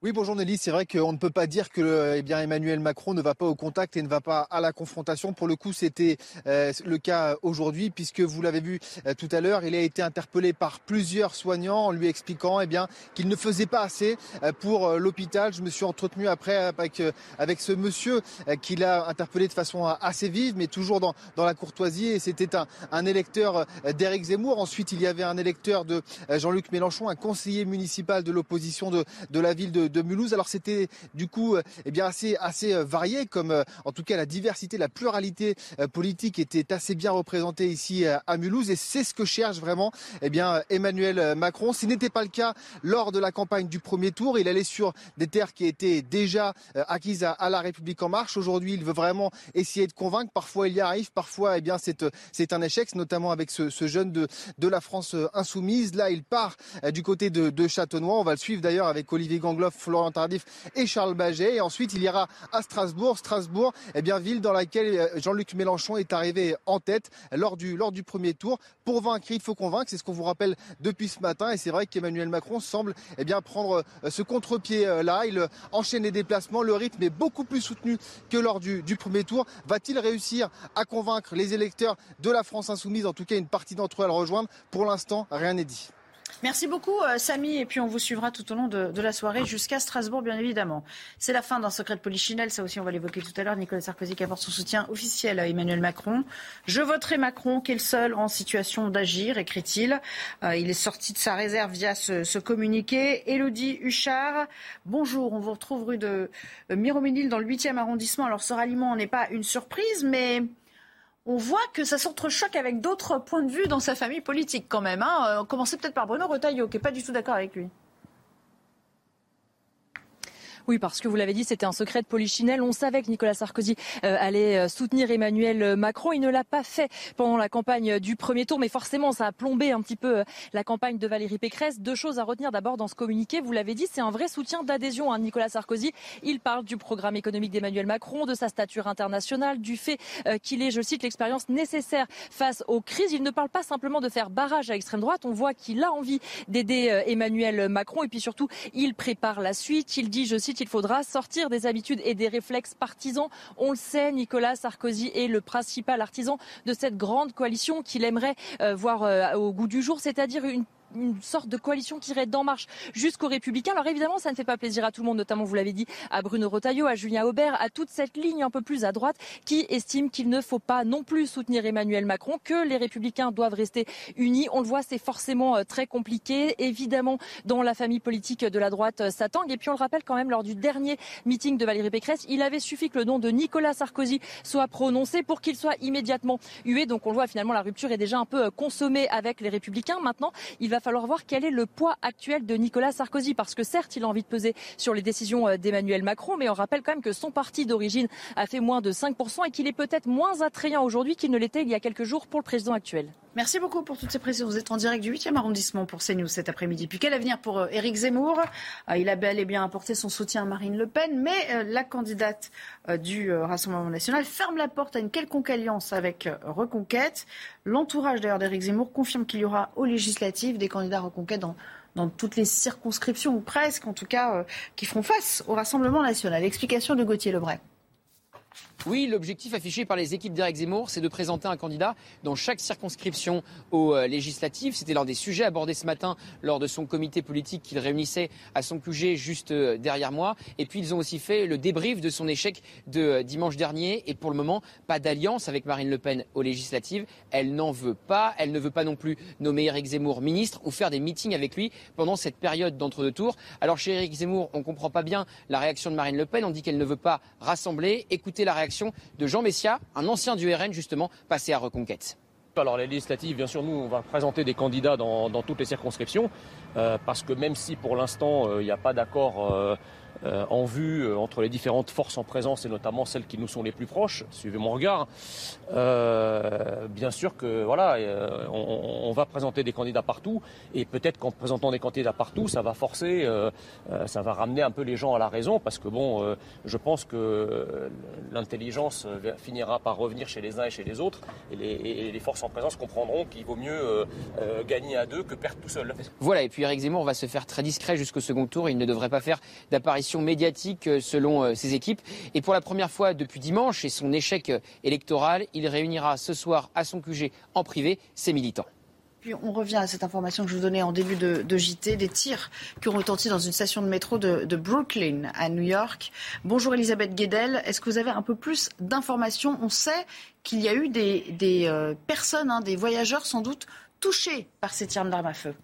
Oui, bonjour Nelly. C'est vrai qu'on ne peut pas dire que eh Emmanuel Macron ne va pas au contact et ne va pas à la confrontation. Pour le coup, c'était euh, le cas aujourd'hui, puisque vous l'avez vu euh, tout à l'heure, il a été interpellé par plusieurs soignants en lui expliquant eh bien, qu'il ne faisait pas assez euh, pour l'hôpital. Je me suis entretenu après avec, avec ce monsieur qui l'a interpellé de façon assez vive, mais toujours dans, dans la courtoisie. Et c'était un, un électeur d'Éric Zemmour. Ensuite, il y avait un électeur de Jean-Luc Mélenchon, un conseiller municipal de l'opposition de, de la ville de, de Mulhouse. Alors c'était du coup euh, eh bien assez assez euh, varié, comme euh, en tout cas la diversité, la pluralité politique était assez bien représentée ici à Mulhouse, et c'est ce que cherche vraiment eh bien Emmanuel Macron. Ce n'était pas le cas lors de la campagne du premier tour. Il allait sur des terres qui étaient déjà acquises à, la République en marche. Aujourd'hui, il veut vraiment essayer de convaincre. Parfois, il y arrive. Parfois, eh bien, c'est c'est un échec, notamment avec ce, jeune de de la France insoumise. Là, il part du côté de, de Châtenois. On va le suivre d'ailleurs avec Olivier Gangloff, Florent Tardif et Charles Baget. Et ensuite, il ira à Strasbourg. Strasbourg, eh bien, ville dans laquelle euh, Jean-Luc Mélenchon est arrivé en tête lors du, premier tour. Pour vaincre, il faut convaincre. C'est ce qu'on vous rappelle depuis ce matin. Et c'est vrai qu'Emmanuel Macron semble eh bien, prendre euh, ce contre-pied-là. Il euh, enchaîne les déplacements. Le rythme est beaucoup plus soutenu que lors du, du premier tour. Va-t-il réussir à convaincre les électeurs de la France insoumise? En tout cas, une partie d'entre eux à le rejoindre. Pour l'instant, rien n'est dit. Merci beaucoup, euh, Samy. Et puis, on vous suivra tout au long de, la soirée jusqu'à Strasbourg, bien évidemment. C'est la fin d'un secret de polichinelle. Ça aussi, on va l'évoquer tout à l'heure. Nicolas Sarkozy qui apporte son soutien officiel à Emmanuel Macron. Je voterai Macron, qui est le seul en situation d'agir, écrit-il. Euh, il est sorti de sa réserve via ce, ce communiqué. Élodie Huchard, bonjour. On vous retrouve rue de euh, Miroménil dans le 8e arrondissement. Alors, ce ralliement n'est pas une surprise, mais on voit que ça s'entrechoque avec d'autres points de vue dans sa famille politique quand même. Hein. Euh, Commencez peut-être par Bruno Retailleau, qui n'est pas du tout d'accord avec lui. Oui, parce que vous l'avez dit, c'était un secret de polichinelle. On savait que Nicolas Sarkozy allait soutenir Emmanuel Macron. Il ne l'a pas fait pendant la campagne du premier tour, mais forcément, ça a plombé un petit peu la campagne de Valérie Pécresse. Deux choses à retenir d'abord dans ce communiqué. Vous l'avez dit, c'est un vrai soutien d'adhésion à Nicolas Sarkozy. Il parle du programme économique d'Emmanuel Macron, de sa stature internationale, du fait qu'il est, je cite, l'expérience nécessaire face aux crises. Il ne parle pas simplement de faire barrage à l'extrême droite. On voit qu'il a envie d'aider euh, Emmanuel Macron et puis surtout, il prépare la suite. Il dit, je cite, il faudra sortir des habitudes et des réflexes partisans. On le sait, Nicolas Sarkozy est le principal artisan de cette grande coalition qu'il aimerait euh, voir euh, au goût du jour, c'est-à-dire une une sorte de coalition qui irait d'En Marche jusqu'aux Républicains. Alors évidemment, ça ne fait pas plaisir à tout le monde, notamment, vous l'avez dit, à Bruno Rotaillot, à Julien Aubert, à toute cette ligne un peu plus à droite qui estime qu'il ne faut pas non plus soutenir Emmanuel Macron, que les Républicains doivent rester unis. On le voit, c'est forcément euh, très compliqué. Évidemment, dans la famille politique de la droite, euh, ça tangue. Et puis on le rappelle quand même, lors du dernier meeting de Valérie Pécresse, il avait suffi que le nom de Nicolas Sarkozy soit prononcé pour qu'il soit immédiatement hué. Donc on le voit, finalement, la rupture est déjà un peu euh, consommée avec les Républicains. Maintenant, il va va falloir voir quel est le poids actuel de Nicolas Sarkozy, parce que certes, il a envie de peser sur les décisions euh, d'Emmanuel Macron, mais on rappelle quand même que son parti d'origine a fait moins de 5% et qu'il est peut-être moins attrayant aujourd'hui qu'il ne l'était il y a quelques jours pour le président actuel. Merci beaucoup pour toutes ces précisions. Vous êtes en direct du 8e arrondissement pour CNews cet après-midi. Puis quel avenir pour euh, Éric Zemmour? Euh, Il a bel et bien apporté son soutien à Marine Le Pen, mais la candidate du Rassemblement national ferme la porte à une quelconque alliance avec Reconquête. L'entourage d'ailleurs d'Éric Zemmour confirme qu'il y aura aux législatives des candidats Reconquête dans, dans toutes les circonscriptions, ou presque en tout cas, qui feront face au Rassemblement national. Explication de Gauthier Lebray. Oui, l'objectif affiché par les équipes d'Éric Zemmour, c'est de présenter un candidat dans chaque circonscription aux euh, législatives. C'était l'un des sujets abordés ce matin lors de son comité politique qu'il réunissait à son QG juste euh, derrière moi. Et puis ils ont aussi fait le débrief de son échec de euh, dimanche dernier. Et pour le moment, pas d'alliance avec Marine Le Pen aux législatives. Elle n'en veut pas. Elle ne veut pas non plus nommer Éric Zemmour ministre ou faire des meetings avec lui pendant cette période d'entre-deux tours. Alors chez Éric Zemmour, on ne comprend pas bien la réaction de Marine Le Pen. On dit qu'elle ne veut pas rassembler. Écoutez la réaction de Jean Messia, un ancien du RN justement, passé à Reconquête. Alors les législatives, bien sûr, nous, on va présenter des candidats dans, toutes les circonscriptions, euh, parce que même si pour l'instant, euh, il n'y a pas d'accord euh, en vue euh, entre les différentes forces en présence et notamment celles qui nous sont les plus proches. Suivez mon regard. Euh, bien sûr que voilà, on, va présenter des candidats partout et peut-être qu'en présentant des candidats partout, ça va forcer, ça va ramener un peu les gens à la raison parce que bon, je pense que l'intelligence finira par revenir chez les uns et chez les autres et les, forces en présence comprendront qu'il vaut mieux gagner à deux que perdre tout seul. Voilà, et puis Eric Zemmour va se faire très discret jusqu'au second tour. Il ne devrait pas faire d'apparition médiatique euh, selon euh, ses équipes. Et pour la première fois depuis dimanche et son échec euh, électoral, il réunira ce soir à son QG en privé ses militants. Puis on revient à cette information que je vous donnais en début de, JT, des tirs qui ont retenti dans une station de métro de, Brooklyn à New York. Bonjour Elisabeth Guedel, est-ce que vous avez un peu plus d'informations? On sait qu'il y a eu des, personnes, hein, des voyageurs sans doute, touchés par ces tirs d'armes à feu.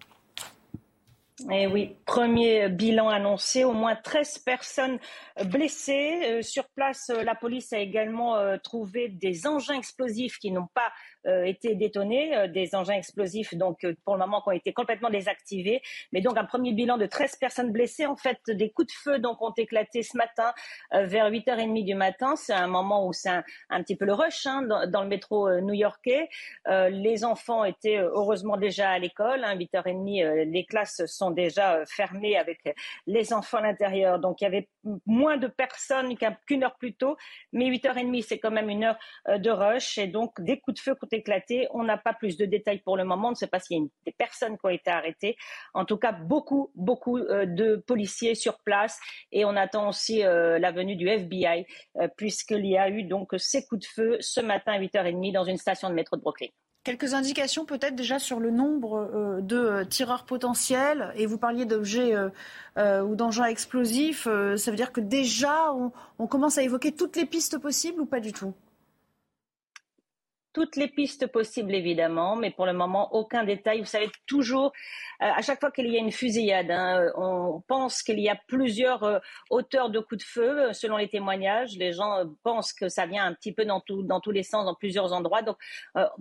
Eh oui, premier bilan annoncé, au moins 13 personnes blessées. Euh, sur place, euh, la police a également euh, trouvé des engins explosifs qui n'ont pas été détonés, euh, des engins explosifs donc euh, pour le moment qui ont été complètement désactivés. Mais donc un premier bilan de 13 personnes blessées. En fait, des coups de feu donc ont éclaté ce matin vers 8h30 du matin. C'est un moment où c'est un, petit peu le rush hein, dans, le métro new-yorkais. les enfants étaient heureusement déjà à l'école. Hein, 8h30, les classes sont déjà fermées avec les enfants à l'intérieur. Donc il y avait moins de personnes qu'une heure plus tôt. Mais 8h30, c'est quand même une heure de rush. Et donc des coups de feu éclaté. On n'a pas plus de détails pour le moment. On ne sait pas s'il y a des personnes qui ont été arrêtées. En tout cas, beaucoup, beaucoup euh, de policiers sur place. Et on attend aussi euh, la venue du FBI, euh, puisqu'il y a eu donc ces coups de feu ce matin à 8h30 dans une station de métro de Brooklyn. Quelques indications peut-être déjà sur le nombre de tireurs potentiels. Et vous parliez d'objets ou d'engins explosifs. ça veut dire que déjà, on commence à évoquer toutes les pistes possibles ou pas du tout? Toutes les pistes possibles évidemment, mais pour le moment aucun détail. Vous savez toujours, euh, à chaque fois qu'il y a une fusillade, hein, on pense qu'il y a plusieurs euh, auteurs de coups de feu euh, selon les témoignages. Les gens pensent que ça vient un petit peu dans, tous les sens, dans plusieurs endroits. Donc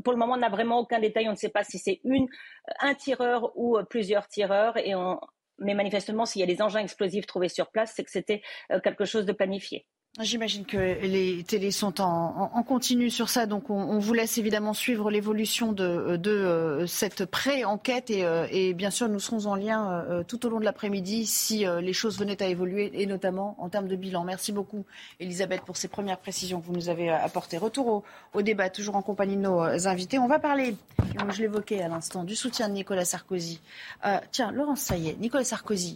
pour le moment, on n'a vraiment aucun détail. On ne sait pas si c'est un tireur ou plusieurs tireurs, Mais manifestement, s'il y a des engins explosifs trouvés sur place, c'est que c'était quelque chose de planifié. J'imagine que les télés sont en, continu sur ça, donc on, vous laisse évidemment suivre l'évolution de, de cette pré-enquête et, et, bien sûr nous serons en lien tout au long de l'après-midi si les choses venaient à évoluer et notamment en termes de bilan. Merci beaucoup Elisabeth pour ces premières précisions que vous nous avez apportées. Retour au, débat, toujours en compagnie de nos invités. On va parler, je l'évoquais à l'instant, du soutien de Nicolas Sarkozy. Euh, tiens, Laurence, est, Nicolas Sarkozy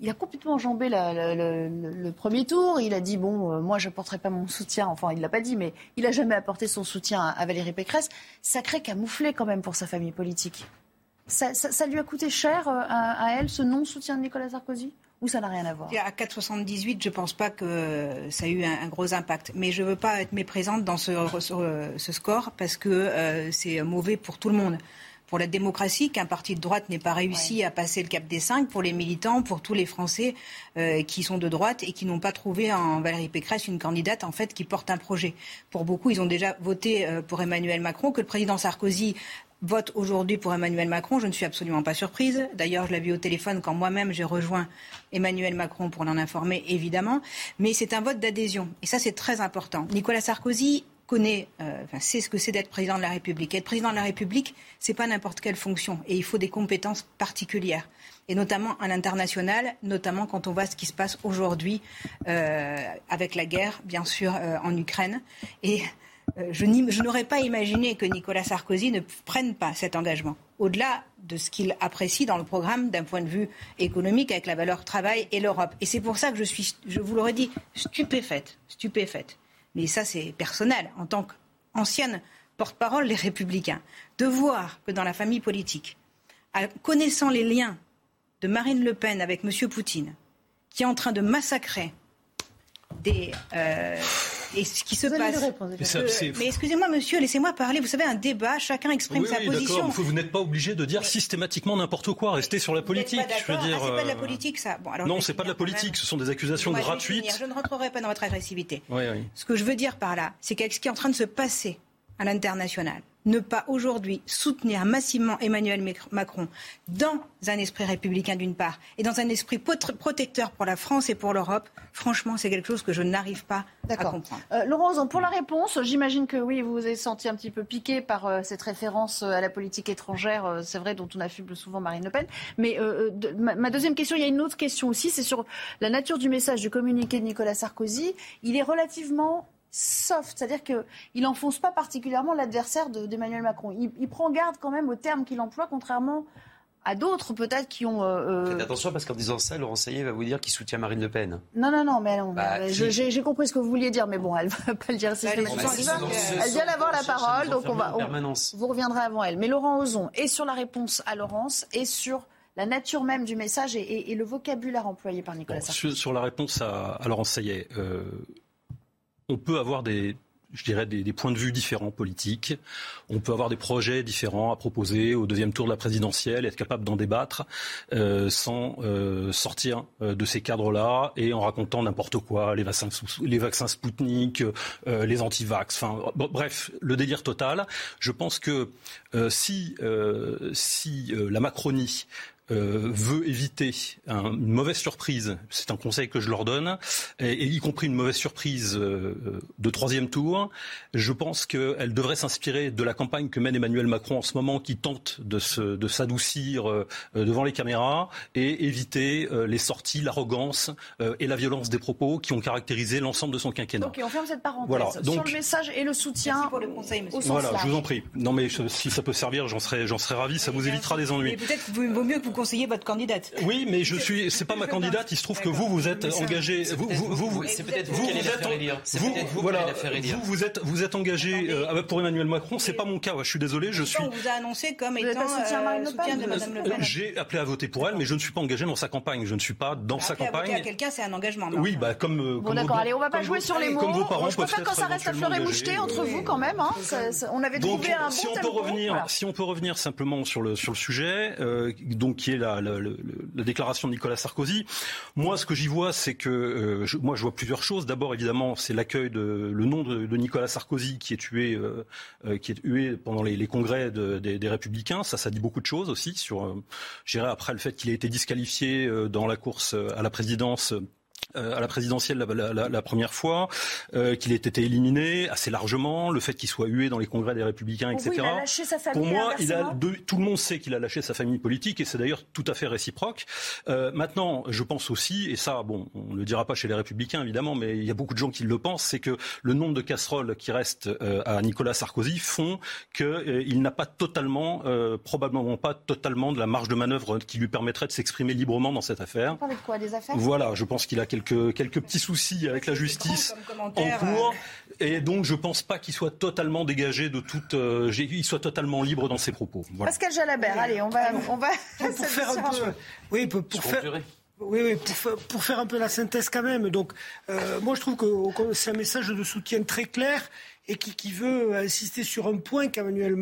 il a complètement enjambé le, premier tour. Il a dit bon, euh, moi je n'apporterai pas mon soutien. Enfin, il l'a pas dit, mais il n'a jamais apporté son soutien à, Valérie Pécresse. Sacré camouflé quand même pour sa famille politique. Ça, lui a coûté cher euh, à, elle ce non-soutien de Nicolas Sarkozy? Ou ça n'a rien à voir? À 4,78, je ne pense pas que ça a eu un, gros impact. Mais je ne veux pas être méprisante dans ce, ce score parce que euh, c'est mauvais pour tout le monde pour la démocratie qu'un parti de droite n'ait pas réussi à passer le cap des cinq, pour les militants, pour tous les Français euh, qui sont de droite et qui n'ont pas trouvé en Valérie Pécresse une candidate en fait qui porte un projet. Pour beaucoup, ils ont déjà voté euh, pour Emmanuel Macron, que le président Sarkozy vote aujourd'hui pour Emmanuel Macron, je ne suis absolument pas surprise. D'ailleurs, je l'ai vu au téléphone quand moi-même j'ai rejoint Emmanuel Macron pour l'en informer, évidemment. Mais c'est un vote d'adhésion. Et ça, c'est très important. Nicolas Sarkozy connaît, euh, ce que c'est d'être président de la République. Être président de la République, c'est pas n'importe quelle fonction, et il faut des compétences particulières, et notamment à l'international, notamment quand on voit ce qui se passe aujourd'hui euh, avec la guerre, bien sûr, euh, en Ukraine. Et je n'aurais pas imaginé que Nicolas Sarkozy ne prenne pas cet engagement, au-delà de ce qu'il apprécie dans le programme d'un point de vue économique avec la valeur travail et l'Europe. Et c'est pour ça que je suis, je vous l'aurais dit, stupéfaite, stupéfaite mais ça c'est personnel, en tant qu'ancienne porte-parole des Républicains, de voir que dans la famille politique, connaissant les liens de Marine Le Pen avec M. Poutine, qui est en train de massacrer des, euh, et ce qui se passe. Mais, excusez-moi, monsieur, laissez-moi parler. Vous savez, un débat, chacun exprime sa position. Vous n'êtes pas obligé de dire systématiquement n'importe quoi. Restez sur la politique. Je veux dire. Ah, c'est pas de la euh, politique, ça. Bon, alors non, c'est pas de la politique. Ce sont des accusations gratuites. Je, ne rentrerai pas dans votre agressivité. Ce que je veux dire par là, c'est qu'avec ce qui est en train de se passer à l'international, ne pas aujourd'hui soutenir massivement Emmanuel Macron dans un esprit républicain d'une part et dans un esprit protecteur pour la France et pour l'Europe, franchement, c'est quelque chose que je n'arrive pas à comprendre. Euh, Laurence, pour la réponse, j'imagine que oui, vous vous avez senti un petit peu piqué par euh, cette référence euh, à la politique étrangère, c'est vrai, dont on affuble souvent Marine Le Pen. Mais ma, deuxième question, il y a une autre question aussi, c'est sur la nature du message du communiqué de Nicolas Sarkozy. Il est relativement soft, c'est-à-dire qu'il n'enfonce pas particulièrement l'adversaire d'Emmanuel Macron. Il, prend garde quand même aux termes qu'il emploie, contrairement à d'autres peut-être qui ont... Euh, euh, Faites attention parce qu'en disant ça, Laurent Saillet va vous dire qu'il soutient Marine Le Pen. Non, non, non, mais bah, j'ai compris ce que vous vouliez dire, mais bon, elle ne va pas le dire bah, systématiquement. Elle vient d'avoir la parole, donc on va... vous reviendrez avant elle. Mais Laurent Ozon, et sur la réponse à Laurence, et sur la nature même du message et, le vocabulaire employé par Nicolas Sarkozy. Sur, la réponse à, Laurence Saillet, euh, on peut avoir des, je dirais, des, points de vue différents politiques. On peut avoir des projets différents à proposer au deuxième tour de la présidentielle, être capable d'en débattre euh, sans euh, sortir euh, de ces cadres-là et en racontant n'importe quoi, les vaccins, les Spoutnik, les anti-vax, bref, le délire total. Je pense que si, si la Macronie euh, veut éviter une mauvaise surprise, c'est un conseil que je leur donne, et, y compris une mauvaise surprise euh, de troisième tour, je pense qu'elle devrait s'inspirer de la campagne que mène Emmanuel Macron en ce moment, qui tente de, de s'adoucir euh, devant les caméras et éviter les sorties, l'arrogance et la violence des propos qui ont caractérisé l'ensemble de son quinquennat. Ok, on ferme cette parenthèse voilà, donc, sur le message et le soutien pour le conseil, monsieur. voilà, je vous en prie. Non mais si ça peut servir, j'en serais, j'en serais ravi, ça vous évitera des ennuis. peut-être vaut mieux que vous conseiller votre candidate. Oui, mais je suis. C'est pas ma candidate. Il se trouve que vous, vous êtes engagé. Vous, vous, vous, c'est peut-être vous, qui allez la faire élire. Vous, voilà, vous, vous êtes, vous êtes engagé euh, pour Emmanuel Macron. C'est pas mon cas. Je suis désolé. Je suis. On vous a annoncé comme étant euh, soutien de Madame Le Pen. J'ai appelé à voter pour elle, mais je ne suis pas engagé dans sa campagne. Je ne suis pas dans sa campagne. à quelqu'un, c'est un engagement. Oui, bah comme. Euh, bon, d'accord. Allez, on va pas jouer sur les mots. Comme vos parents Je préfère quand ça reste à fleur et moucheté entre vous quand même. Hein. On avait trouvé un bon si on peut revenir, si on peut revenir simplement sur le sur le sujet, donc qui la, la, la, déclaration de Nicolas Sarkozy. Moi, ce que j'y vois, c'est que euh, moi, je vois plusieurs choses. D'abord, évidemment, c'est l'accueil de le nom de, de, Nicolas Sarkozy qui est tué, euh, euh qui est tué pendant les, les congrès de, des, des, Républicains. Ça, ça dit beaucoup de choses aussi sur, euh, j'irai après le fait qu'il a été disqualifié dans la course à la présidence à la présidentielle la, la, la, la première fois, euh, qu'il ait été éliminé assez largement, le fait qu'il soit hué dans les congrès des Républicains, etc. Vous, il a lâché sa famille. Pour moi, il a de, tout le monde sait qu'il a lâché sa famille politique et c'est d'ailleurs tout à fait réciproque. Euh, maintenant, je pense aussi, et ça, bon, on ne le dira pas chez les Républicains évidemment, mais il y a beaucoup de gens qui le pensent, c'est que le nombre de casseroles qui restent euh, à Nicolas Sarkozy font qu'il euh, n'a pas totalement, euh, probablement pas totalement de la marge de manœuvre qui lui permettrait de s'exprimer librement dans cette affaire. Vous parlez de quoi? Des affaires? Voilà, je pense qu'il a quelques quelques, quelques petits soucis avec la justice en cours. Et donc, je ne pense pas qu'il soit totalement dégagé de toute. Euh, il soit totalement libre dans ses propos. Voilà. Pascal Jalabert, allez, on va. On va pour faire [laughs] un peu. Oui, pour, pour faire. Oui, oui pour, pour, faire un peu la synthèse quand même. Donc, euh, moi, je trouve que c'est un message de soutien très clair et qui, qui, veut insister sur un point qu'Emmanuel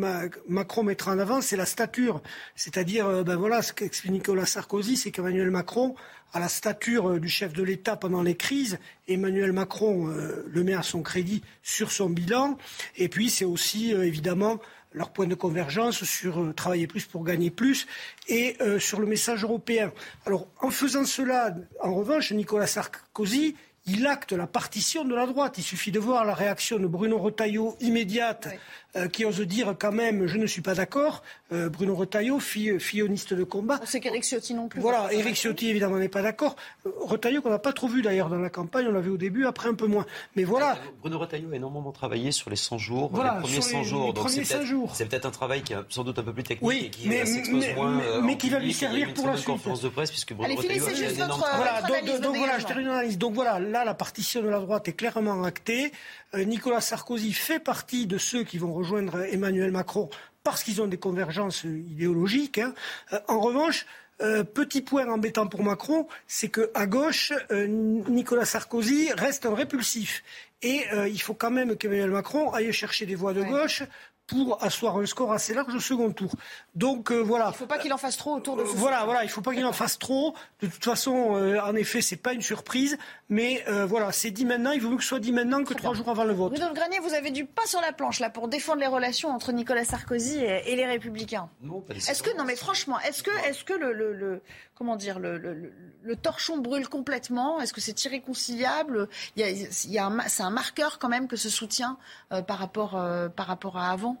Macron mettra en avant, c'est la stature. C'est-à-dire, ben voilà, ce qu'explique Nicolas Sarkozy, c'est qu'Emmanuel Macron a la stature du chef de l'État pendant les crises. Emmanuel Macron euh, le met à son crédit sur son bilan. Et puis, c'est aussi, euh, évidemment, leur point de convergence sur euh, travailler plus pour gagner plus et euh, sur le message européen. Alors, en faisant cela, en revanche, Nicolas Sarkozy il acte la partition de la droite. Il suffit de voir la réaction de Bruno Retailleau immédiate. Euh, qui ose dire quand même je ne suis pas d'accord. Euh, Bruno Retailleau, filloniste de combat. C'est qu'Éric Ciotti non plus. Voilà, Éric Ciotti évidemment n'est pas d'accord. Euh, Retailleau qu'on n'a pas trop vu d'ailleurs dans la campagne, on l'a vu au début, après un peu moins. Mais voilà. Bruno Retailleau a énormément travaillé sur les 100 jours, voilà, les premiers 100 jours. Donc c'est peut-être peut un travail qui est sans doute un peu plus technique oui, et qui mais, s'expose mais, moins. Mais, mais qui va lui servir pour la suite. conférence de presse puisque Bruno Allez, Retailleau a une énorme voilà, donc, donc voilà, je termine l'analyse. Donc voilà, là la partition de la droite est clairement actée. Euh, Nicolas Sarkozy fait partie de ceux qui vont rejoindre Emmanuel Macron parce qu'ils ont des convergences idéologiques. Hein. Euh, en revanche, euh, petit point embêtant pour Macron, c'est que à gauche, euh, Nicolas Sarkozy reste un répulsif. Et euh, il faut quand même qu'Emmanuel Macron aille chercher des voix de gauche pour asseoir un score assez large au second tour. Donc euh, voilà. Il ne faut pas qu'il en fasse trop autour de euh, Voilà, voilà, il ne faut pas qu'il en fasse trop. De toute façon, euh, en effet, c'est pas une surprise, mais euh, voilà, c'est dit maintenant. Il vaut mieux que ce soit dit maintenant que trois jours avant le vote. Bruno Granier, vous avez du pain sur la planche là pour défendre les relations entre Nicolas Sarkozy et, et les Républicains. Non, est-ce que non, mais franchement, est-ce que, est-ce que le, le, le, comment dire, le, le, le torchon brûle complètement? Est-ce que c'est irréconciliable? Il y a, il y a un, c'est un marqueur quand même que ce soutien euh, par rapport, euh, par rapport à avant?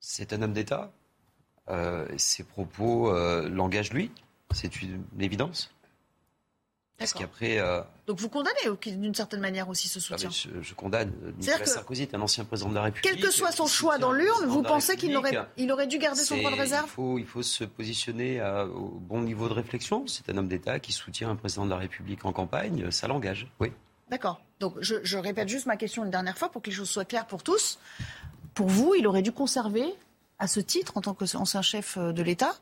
C'est un homme d'État. Euh, ses propos euh, l'engagent lui. C'est une évidence. Parce qu'après. Euh... Donc vous condamnez d'une certaine manière aussi ce soutien ah je, je, condamne. Nicolas Sarkozy est un ancien président de la République. Quel que soit son choix dans l'urne, vous pensez qu'il aurait, il aurait dû garder son droit de réserve il faut, il faut se positionner à, au bon niveau de réflexion. C'est un homme d'État qui soutient un président de la République en campagne. Ça l'engage, oui. D'accord. Donc je, je répète juste ma question une dernière fois pour que les choses soient claires pour tous. Pour vous, il aurait dû conserver, à ce titre, en tant qu'ancien chef de l'État,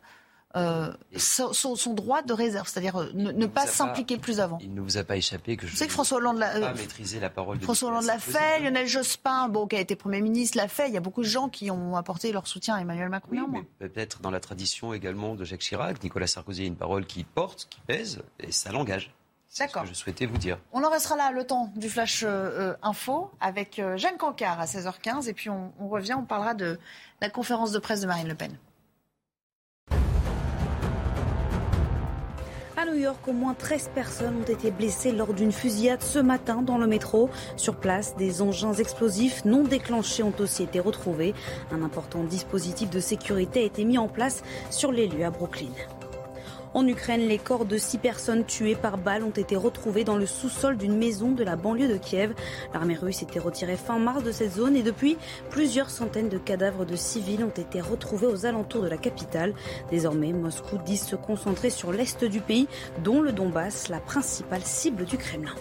euh, son, son, droit de réserve, c'est-à-dire ne, ne pas s'impliquer plus avant. Il ne vous a pas échappé que je. sais que François Hollande l'a. Maîtriser la parole. De François Hollande l'a fait, Lionel Jospin, bon, qui a été Premier ministre, l'a fait. Il y a beaucoup de gens qui ont apporté leur soutien à Emmanuel Macron. Oui, mais peut-être dans la tradition également de Jacques Chirac, Nicolas Sarkozy a une parole qui porte, qui pèse, et ça l'engage. D'accord. Ce que je souhaitais vous dire. On en restera là le temps du flash euh, info avec euh, Jeanne Cancard à 16h15 et puis on, on revient, on parlera de la conférence de presse de Marine Le Pen. À New York, au moins 13 personnes ont été blessées lors d'une fusillade ce matin dans le métro. Sur place, des engins explosifs non déclenchés ont aussi été retrouvés. Un important dispositif de sécurité a été mis en place sur les lieux à Brooklyn. En Ukraine, les corps de six personnes tuées par balle ont été retrouvés dans le sous-sol d'une maison de la banlieue de Kiev. L'armée russe était retirée fin mars de cette zone et depuis, plusieurs centaines de cadavres de civils ont été retrouvés aux alentours de la capitale. Désormais, Moscou dit se concentrer sur l'est du pays, dont le Donbass, la principale cible du Kremlin.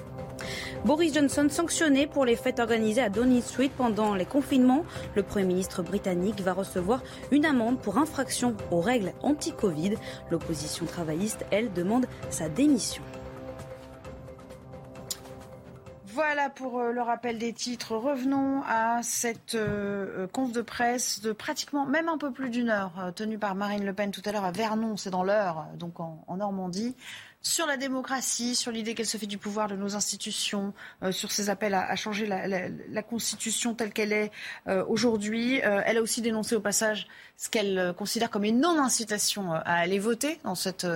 Boris Johnson sanctionné pour les fêtes organisées à Downing Street pendant les confinements. Le Premier ministre britannique va recevoir une amende pour infraction aux règles anti-Covid. L'opposition travailliste, elle, demande sa démission. Voilà pour euh, le rappel des titres. Revenons à cette euh, conf de presse de pratiquement même un peu plus d'une heure, euh, tenue par Marine Le Pen tout à l'heure à Vernon, c'est dans l'heure, donc en Normandie sur la démocratie, sur l'idée qu'elle se fait du pouvoir de nos institutions, euh, sur ses appels à, changer la, Constitution telle qu'elle est euh, aujourd'hui. Euh, elle a aussi dénoncé au passage ce qu'elle considère comme une non-incitation à aller voter dans cette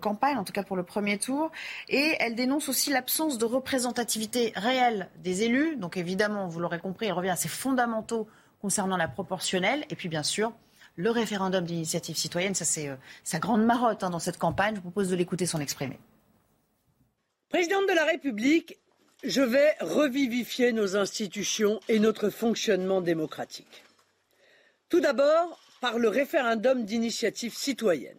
campagne, en tout cas pour le premier tour. Et elle dénonce aussi l'absence de représentativité réelle des élus. Donc évidemment, vous l'aurez compris, elle revient à ses fondamentaux concernant la proportionnelle. Et puis bien sûr, le référendum d'initiative citoyenne, ça c'est euh, sa grande marotte hein, dans cette campagne. Je vous propose de l'écouter s'en exprimer. Présidente de la République, je vais revivifier nos institutions et notre fonctionnement démocratique. Tout d'abord, par le référendum d'initiative citoyenne.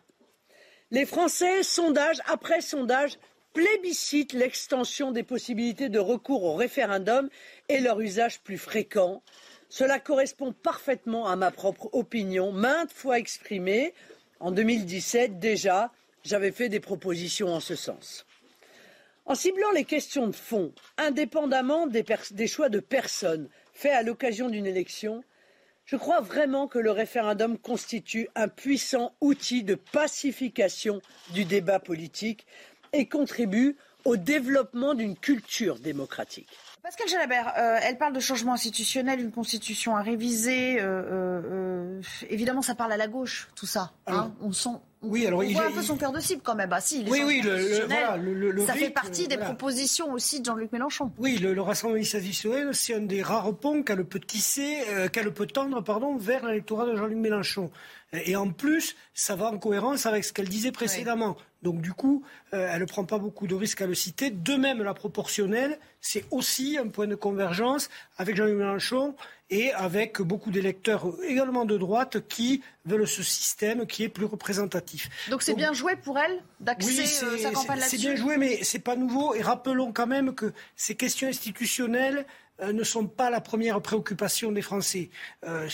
Les Français, sondage après sondage, plébiscitent l'extension des possibilités de recours au référendum et leur usage plus fréquent. Cela correspond parfaitement à ma propre opinion, maintes fois exprimée. En 2017, déjà, j'avais fait des propositions en ce sens. En ciblant les questions de fond, indépendamment des, choix de personnes faits à l'occasion d'une élection, je crois vraiment que le référendum constitue un puissant outil de pacification du débat politique et contribue au développement d'une culture démocratique. Pascal Jalabert, euh, elle parle de changement institutionnel, une constitution à réviser. euh, euh, euh, évidemment, ça parle à la gauche, tout ça. hein. on sent. on- oui, alors on il voit un peu son cœur de cible quand même. Si, les Oui, oui, le- voilà, ça fait partie des voilà. propositions aussi de Jean-Luc Mélenchon. Oui, le, le Rassemblement citoyenne, c'est un des rares ponts qu'elle peut tisser, euh, qu'elle peut tendre pardon, vers l'électorat de Jean-Luc Mélenchon. Et en plus, ça va en cohérence avec ce qu'elle disait précédemment. Donc du coup, euh, elle ne prend pas beaucoup de risques à le citer. De même, la proportionnelle, c'est aussi un point de convergence avec Jean-Luc Mélenchon et avec beaucoup d'électeurs également de droite qui veulent ce système qui est plus représentatif. Donc c'est bien joué pour elle d'axer Oui, euh, sa campagne c'est- c'est là-dessus? bien joué, mais c'est pas nouveau. Et rappelons quand même que ces questions institutionnelles ne sont pas la première préoccupation des Français. Euh,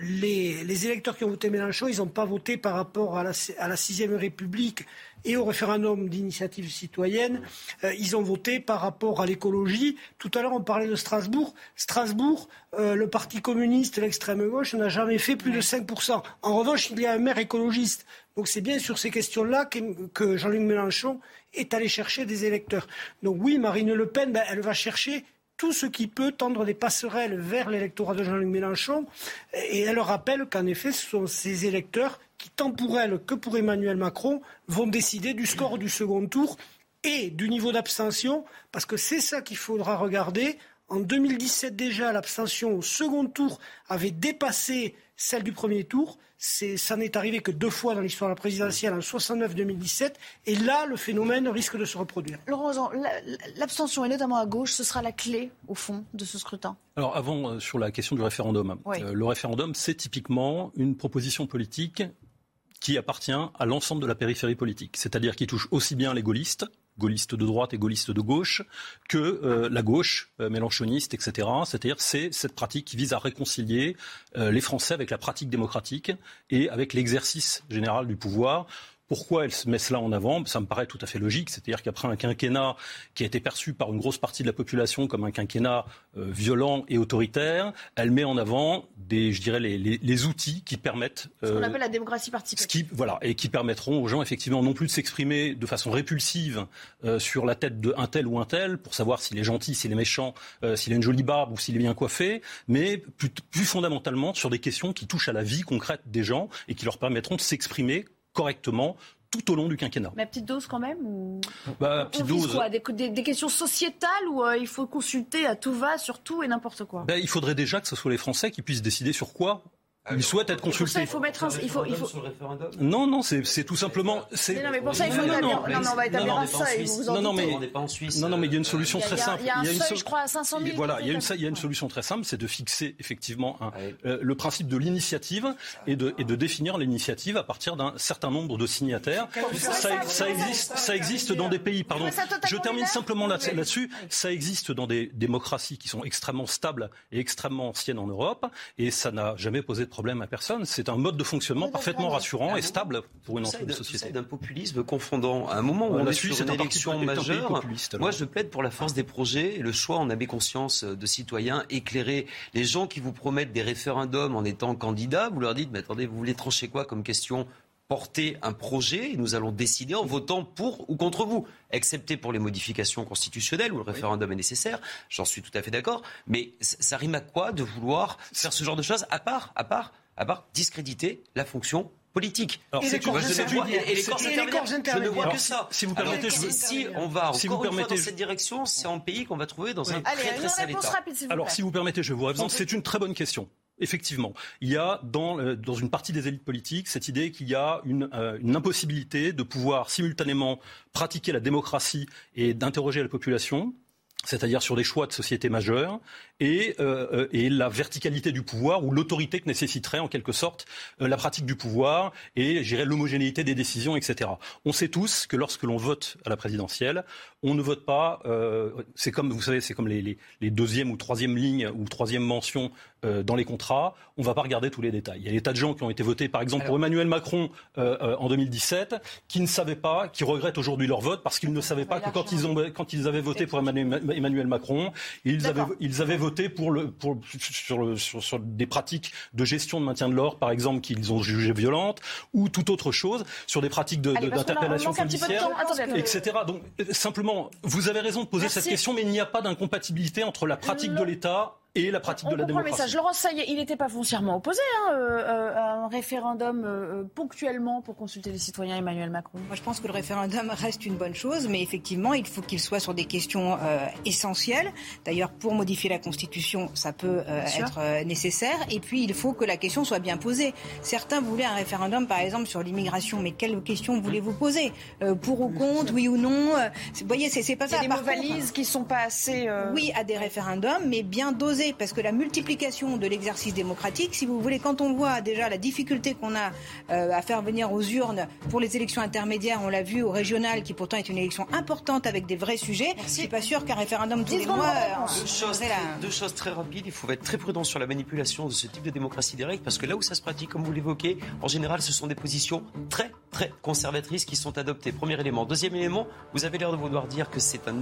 les, les électeurs qui ont voté Mélenchon, ils n'ont pas voté par rapport à la, à la sixième République et au référendum d'initiative citoyenne. Euh, ils ont voté par rapport à l'écologie. Tout à l'heure, on parlait de Strasbourg. Strasbourg, euh, le Parti communiste, l'extrême gauche, n'a jamais fait plus de 5%. En revanche, il y a un maire écologiste. Donc c'est bien sur ces questions-là que, que Jean-Luc Mélenchon est allé chercher des électeurs. Donc oui, Marine Le Pen, ben, elle va chercher tout ce qui peut tendre des passerelles vers l'électorat de Jean-Luc Mélenchon. Et elle rappelle qu'en effet, ce sont ces électeurs qui, tant pour elle que pour Emmanuel Macron, vont décider du score du second tour et du niveau d'abstention, parce que c'est ça qu'il faudra regarder. En 2017 déjà, l'abstention au second tour avait dépassé celle du premier tour. C'est, ça n'est arrivé que deux fois dans l'histoire de la présidentielle, en 69-2017. Et là, le phénomène risque de se reproduire. Laurent l'abstention, et notamment à gauche, ce sera la clé, au fond, de ce scrutin? Alors avant, euh, sur la question du référendum. Oui. Euh, le référendum, c'est typiquement une proposition politique qui appartient à l'ensemble de la périphérie politique, c'est-à-dire qui touche aussi bien les gaullistes, gaullistes de droite et gaullistes de gauche, que euh, la gauche euh, mélanchoniste, etc. C'est-à-dire c'est cette pratique qui vise à réconcilier euh, les Français avec la pratique démocratique et avec l'exercice général du pouvoir. Pourquoi elle se met cela en avant Ça me paraît tout à fait logique. C'est-à-dire qu'après un quinquennat qui a été perçu par une grosse partie de la population comme un quinquennat euh, violent et autoritaire, elle met en avant des, je dirais, les, les- les outils qui permettent Ce qu'on euh, appelle la démocratie participative. qui, voilà, et qui permettront aux gens effectivement non plus de s'exprimer de façon répulsive euh, sur la tête d'un tel ou un tel pour savoir s'il est gentil, s'il est méchant, euh, s'il a une jolie barbe ou s'il est bien coiffé, mais plus, plus fondamentalement sur des questions qui touchent à la vie concrète des gens et qui leur permettront de s'exprimer correctement tout au long du quinquennat. Mais à petite dose quand même ou... Bah, petite dose. quoi des, des- des questions sociétales ou euh, il faut consulter à tout va sur tout et n'importe quoi? Ben, il faudrait déjà que ce soit les Français qui puissent décider sur quoi ils souhaitent être Pour ça, consultés. il faut mettre un. Il faut, il faut... Non, non, c'est c'est tout simplement. c'est- Mais non, mais pour ça, il faut Non, non, établir. non, Non, mais on va établir non, un seuil. Vous vous en non, non, mais doutez. On n'est pas en Suisse. Non, non, mais il y a une solution Il y a- très il y a- simple. il y a un une seuil, je crois, à 500 000 Il- Voilà, il y a une, il y a une solution très simple, c'est de fixer effectivement un- euh, le principe de l'initiative et de, et de définir l'initiative à partir d'un certain nombre de signataires. Ça, ça- existe, ça- existe dans des pays. Pardon. Je termine simplement là- là-dessus. Ça existe dans des démocraties qui sont extrêmement stables et extrêmement anciennes en Europe, et ça n'a jamais posé de problème à personne. C'est un mode de fonctionnement parfaitement rassurant et stable pour une société. d'un populisme confondant. À un moment où on est sur une élection majeure, moi je plaide pour la force des projets, le choix en avait conscience de citoyens éclairés. Les gens qui vous promettent des référendums en étant candidats, vous leur dites, mais attendez, vous voulez trancher quoi comme question porter un projet et nous allons décider en votant pour ou contre vous, excepté pour les modifications constitutionnelles où le référendum est nécessaire. J'en suis tout à fait d'accord. Mais ça rime à quoi de vouloir faire ce genre de choses à part, à part, à part discréditer la fonction politique? Alors, et, les corps Je ne vois que ça. Si vous permettez, je... si on va encore si vous permettez, une fois dans cette direction, c'est un pays qu'on va trouver dans un très très sale état. Alors, si vous permettez, je vous répondre. C'est une très bonne question. Effectivement, il y a dans, euh, dans, une partie des élites politiques cette idée qu'il y a une, euh, une, impossibilité de pouvoir simultanément pratiquer la démocratie et d'interroger la population, c'est-à-dire sur des choix de société majeurs, et, euh, et la verticalité du pouvoir ou l'autorité que nécessiterait en quelque sorte la pratique du pouvoir et l'homogénéité des décisions, etc. On sait tous que lorsque l'on vote à la présidentielle, on ne vote pas. Euh, c'est comme vous savez, c'est comme les, les, les, deuxième ou troisième lignes ou troisième mention euh, dans les contrats. On ne va pas regarder tous les détails. Il y a des tas de gens qui ont été votés, par exemple, pour Emmanuel Macron euh, euh en 2017, qui ne savaient pas, qui regrettent aujourd'hui leur vote parce qu'ils ne savaient pas que quand ils, ont, quand ils avaient voté pour Emmanuel Macron, ils avaient, ils avaient voté pour le, pour, sur, le, sur, sur des pratiques de gestion de maintien de l'ordre, par exemple, qu'ils ont jugées violentes, ou toute autre chose, sur des pratiques d'interpellation de, policière, etc. Donc simplement vous avez raison de poser cette question, mais il n'y a pas d'incompatibilité entre la pratique de l'État et la pratique de la démocratie. le message. Laurent il n'était pas foncièrement opposé hein, euh, euh, à un référendum euh, ponctuellement pour consulter les citoyens Emmanuel Macron. Moi, je pense que le référendum reste une bonne chose, mais effectivement, il faut qu'il soit sur des questions essentielles. D'ailleurs, pour modifier la Constitution, ça peut être nécessaire. Et puis, il faut que la question soit bien posée. Certains voulaient un référendum, par exemple, sur l'immigration, mais quelles questions voulez-vous poser Pour ou contre, oui ou non Vous voyez, c'est pas ça. Il y a des valises qui sont pas assez. Oui, à des référendums, mais bien dosés parce que la multiplication de l'exercice démocratique, si vous voulez, quand on voit déjà la difficulté qu'on a euh, à faire venir aux urnes pour les élections intermédiaires, on l'a vu au régional, qui pourtant est une élection importante avec des vrais sujets, je suis pas sûr qu'un référendum tous les mois... Euh, deux, choses, deux choses très rapides, il faut être très prudent sur la manipulation de ce type de démocratie directe, parce que là où ça se pratique, comme vous l'évoquez, en général, ce sont des positions très, très conservatrices qui sont adoptées. Premier élément. Deuxième élément, vous avez l'air de vouloir dire que c'est un,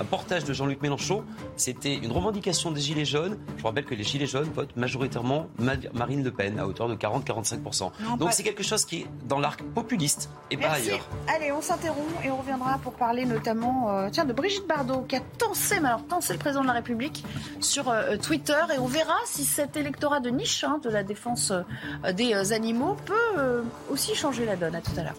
un portage de Jean-Luc Mélenchon. C'était une revendication des Gilets jaunes. Je vous rappelle que les Gilets jaunes votent majoritairement Marine Le Pen à hauteur de 40-45%. Donc c'est quelque chose qui est dans l'arc populiste et pas ailleurs. Allez, on s'interrompt et on reviendra pour parler notamment euh, tiens, de Brigitte Bardot qui a tensé, alors tensé le président de la République sur euh, Twitter et on verra si cet électorat de niche hein, de la défense euh, des animaux peut aussi changer la donne. À tout à l'heure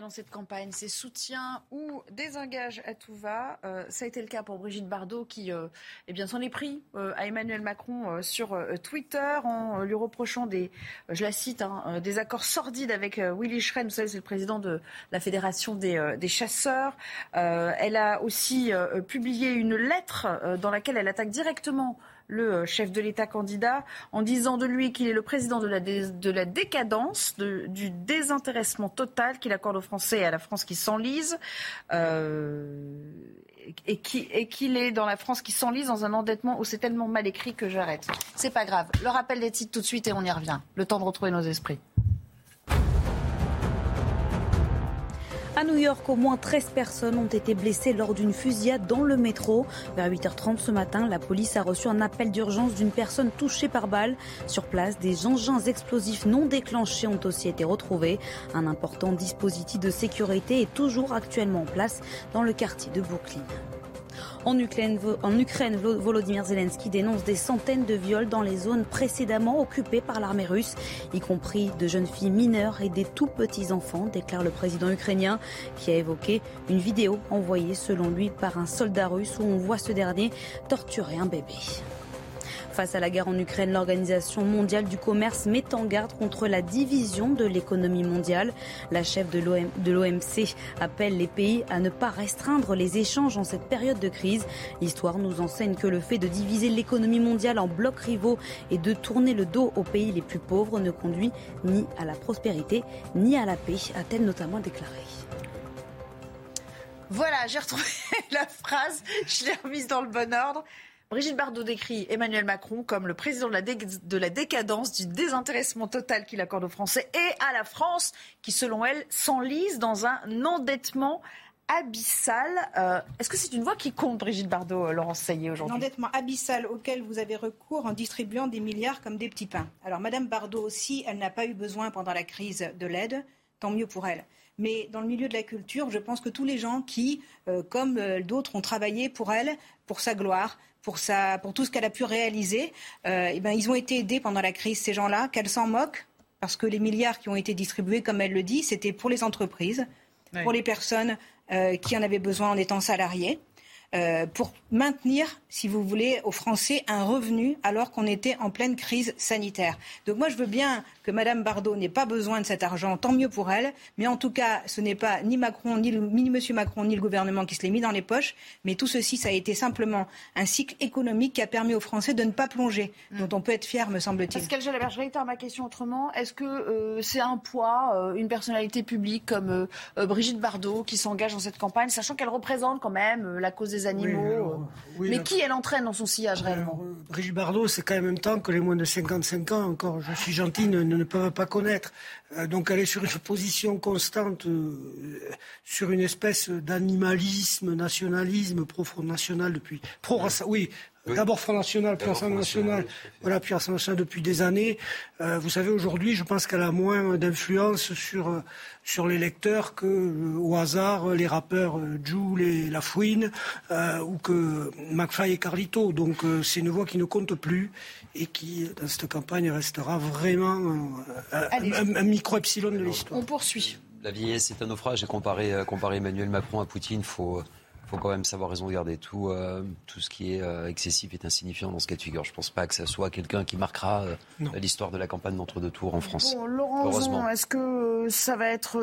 dans cette campagne, ses soutiens ou désengage à tout va. Euh, ça a été le cas pour Brigitte Bardot qui euh, eh s'en est pris euh, à Emmanuel Macron sur Twitter en lui reprochant des, je la cite, hein, des accords sordides avec Willy Schren. Vous savez, c'est le président de la Fédération des, des chasseurs. elle a aussi publié une lettre dans laquelle elle attaque directement le euh, chef de l'État candidat, en disant de lui qu'il est le président de la, de la décadence, du désintéressement total qu'il accorde aux Français et à la France qui s'enlise. Euh, et qu'il est dans la France qui s'enlise dans un endettement où c'est tellement mal écrit que j'arrête. C'est pas grave. Le rappel des titres tout de suite et on y revient. Le temps de retrouver nos esprits. À New York, au moins 13 personnes ont été blessées lors d'une fusillade dans le métro. Vers 8h30 ce matin, la police a reçu un appel d'urgence d'une personne touchée par balle. Sur place, des engins explosifs non déclenchés ont aussi été retrouvés. Un important dispositif de sécurité est toujours actuellement en place dans le quartier de Brooklyn. En Ukraine, Volodymyr Zelensky dénonce des centaines de viols dans les zones précédemment occupées par l'armée russe, y compris de jeunes filles mineures et des tout petits enfants, déclare le président ukrainien, qui a évoqué une vidéo envoyée selon lui par un soldat russe où on voit ce dernier torturer un bébé. Face à la guerre en Ukraine, l'Organisation mondiale du commerce met en garde contre la division de l'économie mondiale. La chef de l'OMC appelle les pays à ne pas restreindre les échanges en cette période de crise. L'histoire nous enseigne que le fait de diviser l'économie mondiale en blocs rivaux et de tourner le dos aux pays les plus pauvres ne conduit ni à la prospérité ni à la paix, a-t-elle notamment déclaré. Voilà, j'ai retrouvé [laughs] la phrase, je l'ai remise dans le bon ordre. Brigitte Bardot décrit Emmanuel Macron comme le président de la, de la décadence, du désintéressement total qu'il accorde aux Français et à la France, qui selon elle s'enlise dans un endettement abyssal. Euh, est-ce que c'est une voix qui compte, Brigitte Bardot, euh, Laurence Saillet, aujourd'hui? L'endettement abyssal auquel vous avez recours en distribuant des milliards comme des petits pains. Alors, Madame Bardot aussi, elle n'a pas eu besoin pendant la crise de l'aide, tant mieux pour elle. Mais dans le milieu de la culture, je pense que tous les gens qui, euh, comme d'autres, ont travaillé pour elle, pour sa gloire, pour, sa, pour tout ce qu'elle a pu réaliser, eh ben, ils ont été aidés pendant la crise, ces gens-là, qu'elle s'en moque, parce que les milliards qui ont été distribués, comme elle le dit, c'était pour les entreprises, pour les personnes euh, qui en avaient besoin en étant salariés. Euh, pour maintenir, si vous voulez, aux Français un revenu alors qu'on était en pleine crise sanitaire. Donc moi, je veux bien que Mme Bardot n'ait pas besoin de cet argent, tant mieux pour elle. Mais en tout cas, ce n'est pas ni Macron, ni, le, ni M. Macron, ni le gouvernement qui se l'est mis dans les poches. Mais tout ceci, ça a été simplement un cycle économique qui a permis aux Français de ne pas plonger, mm. dont on peut être fier, me semble-t-il. Pascal Jalabert, je réitère ma question autrement. Est-ce que euh, c'est un poids, euh, une personnalité publique comme Brigitte Bardot qui s'engage dans cette campagne, sachant qu'elle représente quand même la cause des animaux. mais qui elle entraîne dans son sillage réellement? Euh, Brigitte Bardot, c'est quand même un temps que les moins de 55 ans, encore, je suis gentil, ne, ne peuvent pas connaître. Euh, donc elle est sur une position constante, euh, sur une espèce d'animalisme, nationalisme, profond national depuis. Pro, oui, D'abord Front National, puis Assemblée Nationale, voilà, puis Assemblée Nationale depuis des années. Euh, vous savez, aujourd'hui, je pense qu'elle a moins d'influence sur, euh, sur les lecteurs que, euh, au hasard, les rappeurs Jules et La Fouine, ou que McFly et Carlito. Donc, c'est une voix qui ne compte plus et qui, dans cette campagne, restera vraiment un, micro-epsilon de l'histoire. On poursuit. La vieillesse est un naufrage et comparer, comparer Emmanuel Macron à Poutine, il faut faut quand même savoir raison garder. Tout, euh, tout ce qui est euh, excessif est insignifiant dans ce cas de figure. Je ne pense pas que ce soit quelqu'un qui marquera euh, l'histoire de la campagne d'entre-deux tours en France. Bon, Laurent, est-ce que ça va être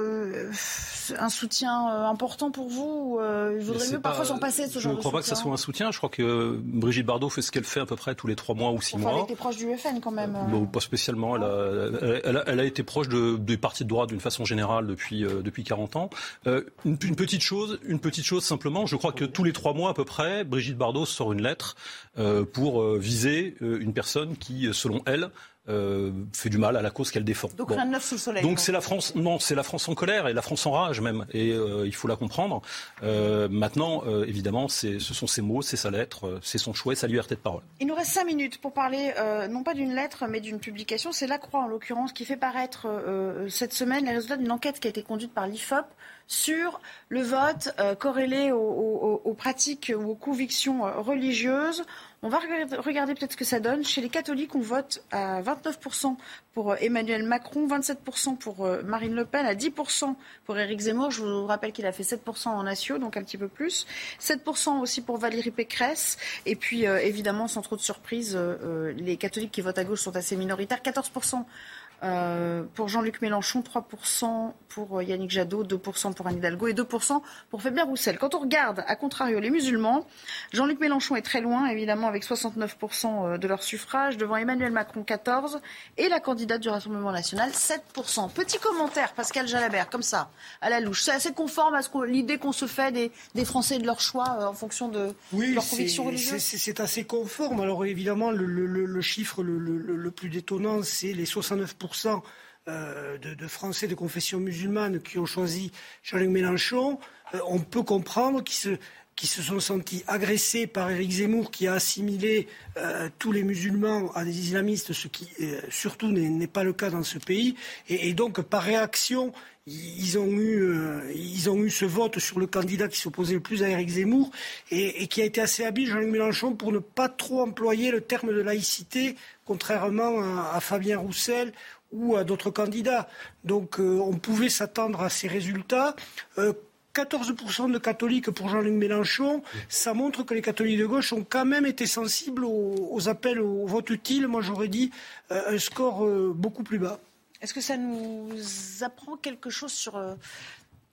un soutien important pour vous Il vaudrait mieux parfois s'en passer de ce genre de Je ne crois pas que ça soit un soutien. Je crois que Brigitte Bardot fait ce qu'elle fait à peu près tous les trois mois ou six mois. Elle était proche du FN quand même. Bon, pas spécialement. Elle a, elle a, été proche de, des partis de droite d'une façon générale depuis, depuis 40 ans. Une, une, petite chose, une petite chose simplement. Je crois que tous les trois mois à peu près, Brigitte Bardot sort une lettre euh, pour euh, viser euh, une personne qui, selon elle, fait du mal à la cause qu'elle défend. Donc rien de neuf sous le soleil. Donc c'est la France, non, c'est la France en colère et la France en rage même, et il faut la comprendre. maintenant, évidemment, ce sont ses mots, c'est sa lettre, c'est son choix, sa liberté de parole. Il nous reste cinq minutes pour parler non pas d'une lettre, mais d'une publication. C'est La Croix en l'occurrence qui fait paraître cette semaine les résultats d'une enquête qui a été conduite par l'IFOP sur le vote euh, corrélé aux, pratiques ou aux convictions euh, religieuses. On va regarder peut-être ce que ça donne. Chez les catholiques, on vote à 29% pour euh, Emmanuel Macron, 27% pour Marine Le Pen, à 10% pour Éric Zemmour. Je vous rappelle qu'il a fait 7% en natio, donc un petit peu plus. 7% aussi pour Valérie Pécresse. Et puis, évidemment, sans trop de surprise, les catholiques qui votent à gauche sont assez minoritaires. 14% euh, pour Jean-Luc Mélenchon, 3% pour euh, Yannick Jadot, 2% pour Anne Hidalgo et 2% pour Fabien Roussel. Quand on regarde, à contrario, les musulmans, Jean-Luc Mélenchon est très loin, évidemment, avec 69% euh, de leur suffrage, devant Emmanuel Macron, 14%, et la candidate du Rassemblement national, 7%. Petit commentaire, Pascal Jalabert, comme ça, à la louche. C'est assez conforme à l'idée qu'on se fait des, des, Français de leur choix en fonction de, oui, leur conviction religieuse C'est assez conforme. Alors évidemment, le, le, le chiffre le, plus détonnant, c'est les 69% euh, de, Français de confession musulmane qui ont choisi Jean-Luc Mélenchon, euh, on peut comprendre qu'ils se, qui se sont sentis agressés par Éric Zemmour, qui a assimilé euh, tous les musulmans à des islamistes, ce qui surtout n'est pas le cas dans ce pays. Et, donc, par réaction, ils ont, eu, ils ont eu ce vote sur le candidat qui s'opposait le plus à Éric Zemmour et, qui a été assez habile, Jean-Luc Mélenchon, pour ne pas trop employer le terme de laïcité, contrairement à Fabien Roussel ou à d'autres candidats. Donc euh, on pouvait s'attendre à ces résultats. 14% euh, de catholiques pour Jean-Luc Mélenchon, ça montre que les catholiques de gauche ont quand même été sensibles aux, appels au vote utile. Moi, j'aurais dit euh, un score beaucoup plus bas. Est-ce que ça nous apprend quelque chose sur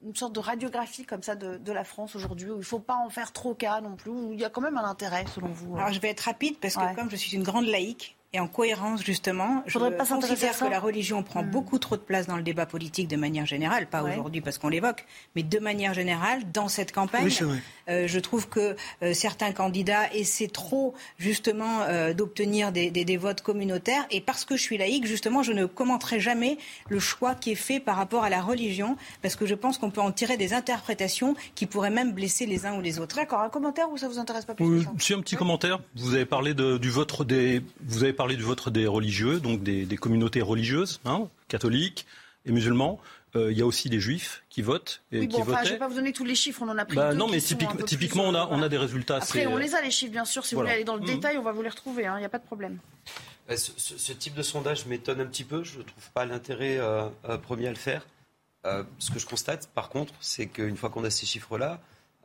une sorte de radiographie comme ça de, la France aujourd'hui, où il ne faut pas en faire trop cas non plus, où il y a quand même un intérêt selon vous Alors je vais être rapide parce que comme je suis une grande laïque, Et en cohérence, justement, je pas considère que la religion prend Hmm. beaucoup trop de place dans le débat politique de manière générale, pas Ouais. aujourd'hui parce qu'on l'évoque, mais de manière générale, dans cette campagne, Oui, euh, je trouve que euh, certains candidats essaient trop, justement, euh, d'obtenir des, des- des votes communautaires. Et parce que je suis laïque, justement, je ne commenterai jamais le choix qui est fait par rapport à la religion, parce que je pense qu'on peut en tirer des interprétations qui pourraient même blesser les uns ou les autres. D'accord, un commentaire ou ça vous intéresse pas plus Oui, que ça? si un petit commentaire. Vous avez parlé de- du vote des, vous avez parlé du vote des religieux, donc des, des communautés religieuses, hein, catholiques et musulmans. Euh, Il y a aussi des juifs qui votent et Oui, qui enfin, je votaient. vais pas vous donner tous les chiffres, on en a pris Bah deux non, mais typique- typiquement, plus, on a, euh, on a des résultats Après, assez. on les a les chiffres, bien sûr. Si voilà. vous voulez aller dans le Mhm. détail, on va vous les retrouver. Il n'y a pas de problème. Euh, Ce, ce- ce type de sondage m'étonne un petit peu. Je ne trouve pas l'intérêt euh, euh, premier à le faire. Euh, ce que je constate, par contre, c'est qu'une fois qu'on a ces chiffres-là,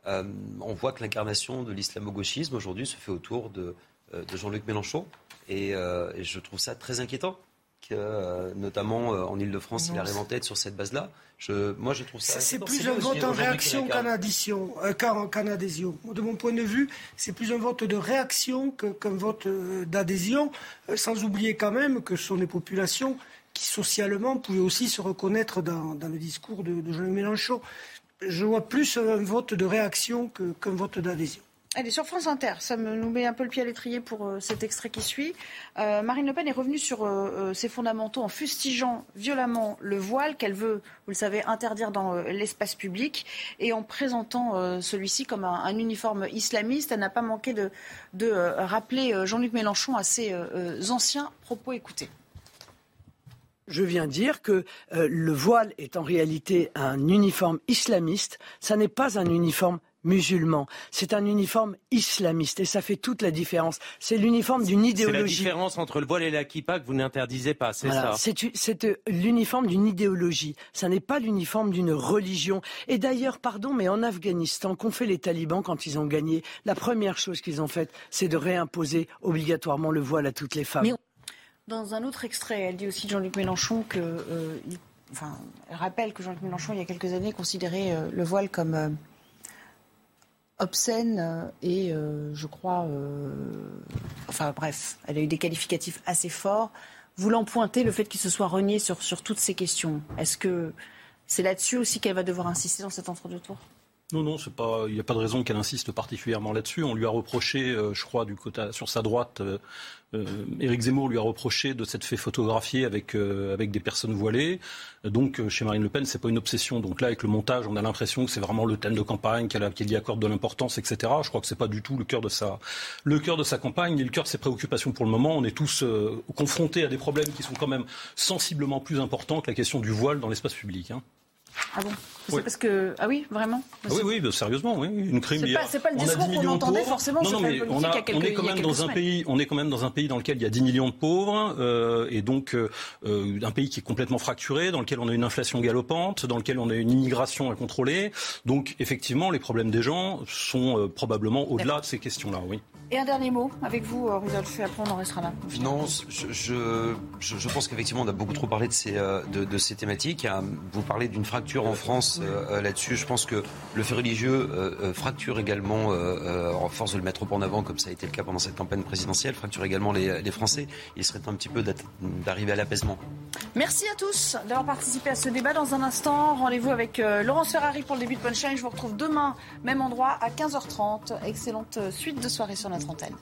euh, on voit que l'incarnation de l'islamo-gauchisme aujourd'hui se fait autour de, euh, de Jean-Luc Mélenchon. Et, euh, et je trouve ça très inquiétant. Que, euh, notamment euh, en Ile-de-France, il arrive en tête sur cette base-là. Je, moi, je trouve ça. C'est inquiétant. plus un vote en réaction qu'en addition, euh, qu'en- qu'en adhésion. De mon point de vue, c'est plus un vote de réaction que- qu'un vote d'adhésion, sans oublier quand même que ce sont des populations qui socialement pouvaient aussi se reconnaître dans, dans le discours de, de Jean-Luc Mélenchon. Je vois plus un vote de réaction que- qu'un vote d'adhésion. Allez, sur France Inter, ça me, nous met un peu le pied à l'étrier pour euh, cet extrait qui suit. Euh, Marine Le Pen est revenue sur euh, ses fondamentaux en fustigeant violemment le voile qu'elle veut, vous le savez, interdire dans l'espace public et en présentant celui-ci comme un, un uniforme islamiste. Elle n'a pas manqué de, rappeler Jean-Luc Mélenchon à ses anciens propos. Écoutez. Je viens dire que le voile est en réalité un uniforme islamiste. Ça n'est pas un uniforme musulman. C'est un uniforme islamiste et ça fait toute la différence. C'est l'uniforme d'une C'est la idéologie. différence entre le voile et la kippa que vous n'interdisez pas, c'est Voilà, ça? C'est euh, l'uniforme d'une idéologie. Ça n'est pas l'uniforme d'une religion. Et d'ailleurs, pardon, mais en Afghanistan, qu'ont fait les talibans quand ils ont gagné? La première chose qu'ils ont faite, c'est de réimposer obligatoirement le voile à toutes les femmes. Dans un autre extrait, elle dit aussi de Jean-Luc Mélenchon que, euh, il- enfin, elle rappelle que Jean-Luc Mélenchon, il y a quelques années, considérait euh, le voile comme euh, obscène euh, et, euh, je crois, euh, enfin bref, elle a eu des qualificatifs assez forts, voulant pointer le fait qu'il se soit renié sur, sur toutes ces questions. Est-ce que c'est là-dessus aussi qu'elle va devoir insister dans cet entre-deux-tours? Non, non. Il n'y a pas de raison qu'elle insiste particulièrement là-dessus. On lui a reproché, je crois, du côté sur sa droite, Éric Zemmour lui a reproché de s'être fait photographier avec euh, avec des personnes voilées. Donc euh, chez Marine Le Pen, c'est pas une obsession. Donc là, avec le montage, on a l'impression que c'est vraiment le thème de campagne qu'elle y accorde de l'importance, etc. Je crois que c'est pas du tout le cœur de sa le cœur de sa campagne, ni le cœur de ses préoccupations pour le moment. On est tous euh, confrontés à des problèmes qui sont quand même sensiblement plus importants que la question du voile dans l'espace public. hein. Ah C'est Oui. parce que... Ah oui, vraiment? Ah oui, oui, bah, sérieusement, oui. Une crime. C'est pas- le discours 10 qu'on entendait pauvres. forcément Non, non, mais on, a- quelques- on est quand même dans un pays, on est quand même dans un pays dans lequel il y a 10 millions de pauvres, euh, et donc euh, euh, un pays qui est complètement fracturé, dans lequel on a une inflation galopante, dans lequel on a une immigration incontrôlée. Donc effectivement, les problèmes des gens sont euh, probablement au-delà de ces questions-là, oui. Et un dernier mot avec vous, Rudolf, et après on en restera là. Non, je, je, pense qu'effectivement, on a beaucoup trop parlé de ces, de, de ces thématiques. Vous parlez d'une fracture en France euh, euh, là-dessus. Je pense que le fait religieux euh, fracture également, en force de le mettre en avant, comme ça a été le cas pendant cette campagne présidentielle, fracture également les, Français. Il serait temps un petit peu d'arriver à l'apaisement. Merci à tous d'avoir participé à ce débat. Dans un instant, rendez-vous avec Laurence Ferrari pour le début de Punchline. Je vous retrouve demain, même endroit, à 15h30. Excellente suite de soirée sur notre antenne.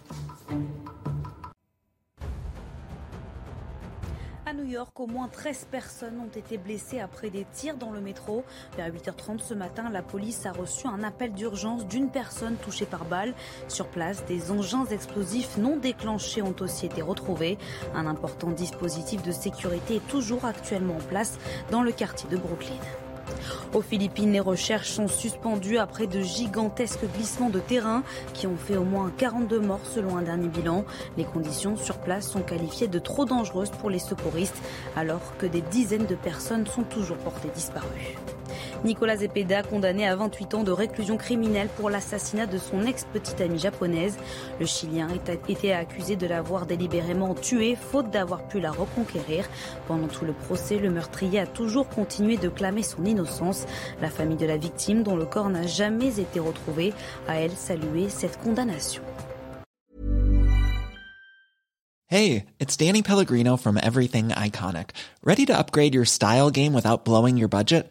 À New York, au moins 13 personnes ont été blessées après des tirs dans le métro. Vers 8h30 ce matin, la police a reçu un appel d'urgence d'une personne touchée par balle. Sur place, des engins explosifs non déclenchés ont aussi été retrouvés. Un important dispositif de sécurité est toujours actuellement en place dans le quartier de Brooklyn. Aux Philippines, les recherches sont suspendues après de gigantesques glissements de terrain qui ont fait au moins 42 morts selon un dernier bilan. Les conditions sur place sont qualifiées de trop dangereuses pour les secouristes alors que des dizaines de personnes sont toujours portées disparues. Nicolas Zepeda, condamné à 28 ans de réclusion criminelle pour l'assassinat de son ex-petite amie japonaise. Le Chilien était accusé de l'avoir délibérément tuée, faute d'avoir pu la reconquérir. Pendant tout le procès, le meurtrier a toujours continué de clamer son innocence. La famille de la victime, dont le corps n'a jamais été retrouvé, a elle salué cette condamnation. Hey, it's Danny Pellegrino from Everything Iconic. Ready to upgrade your style game without blowing your budget?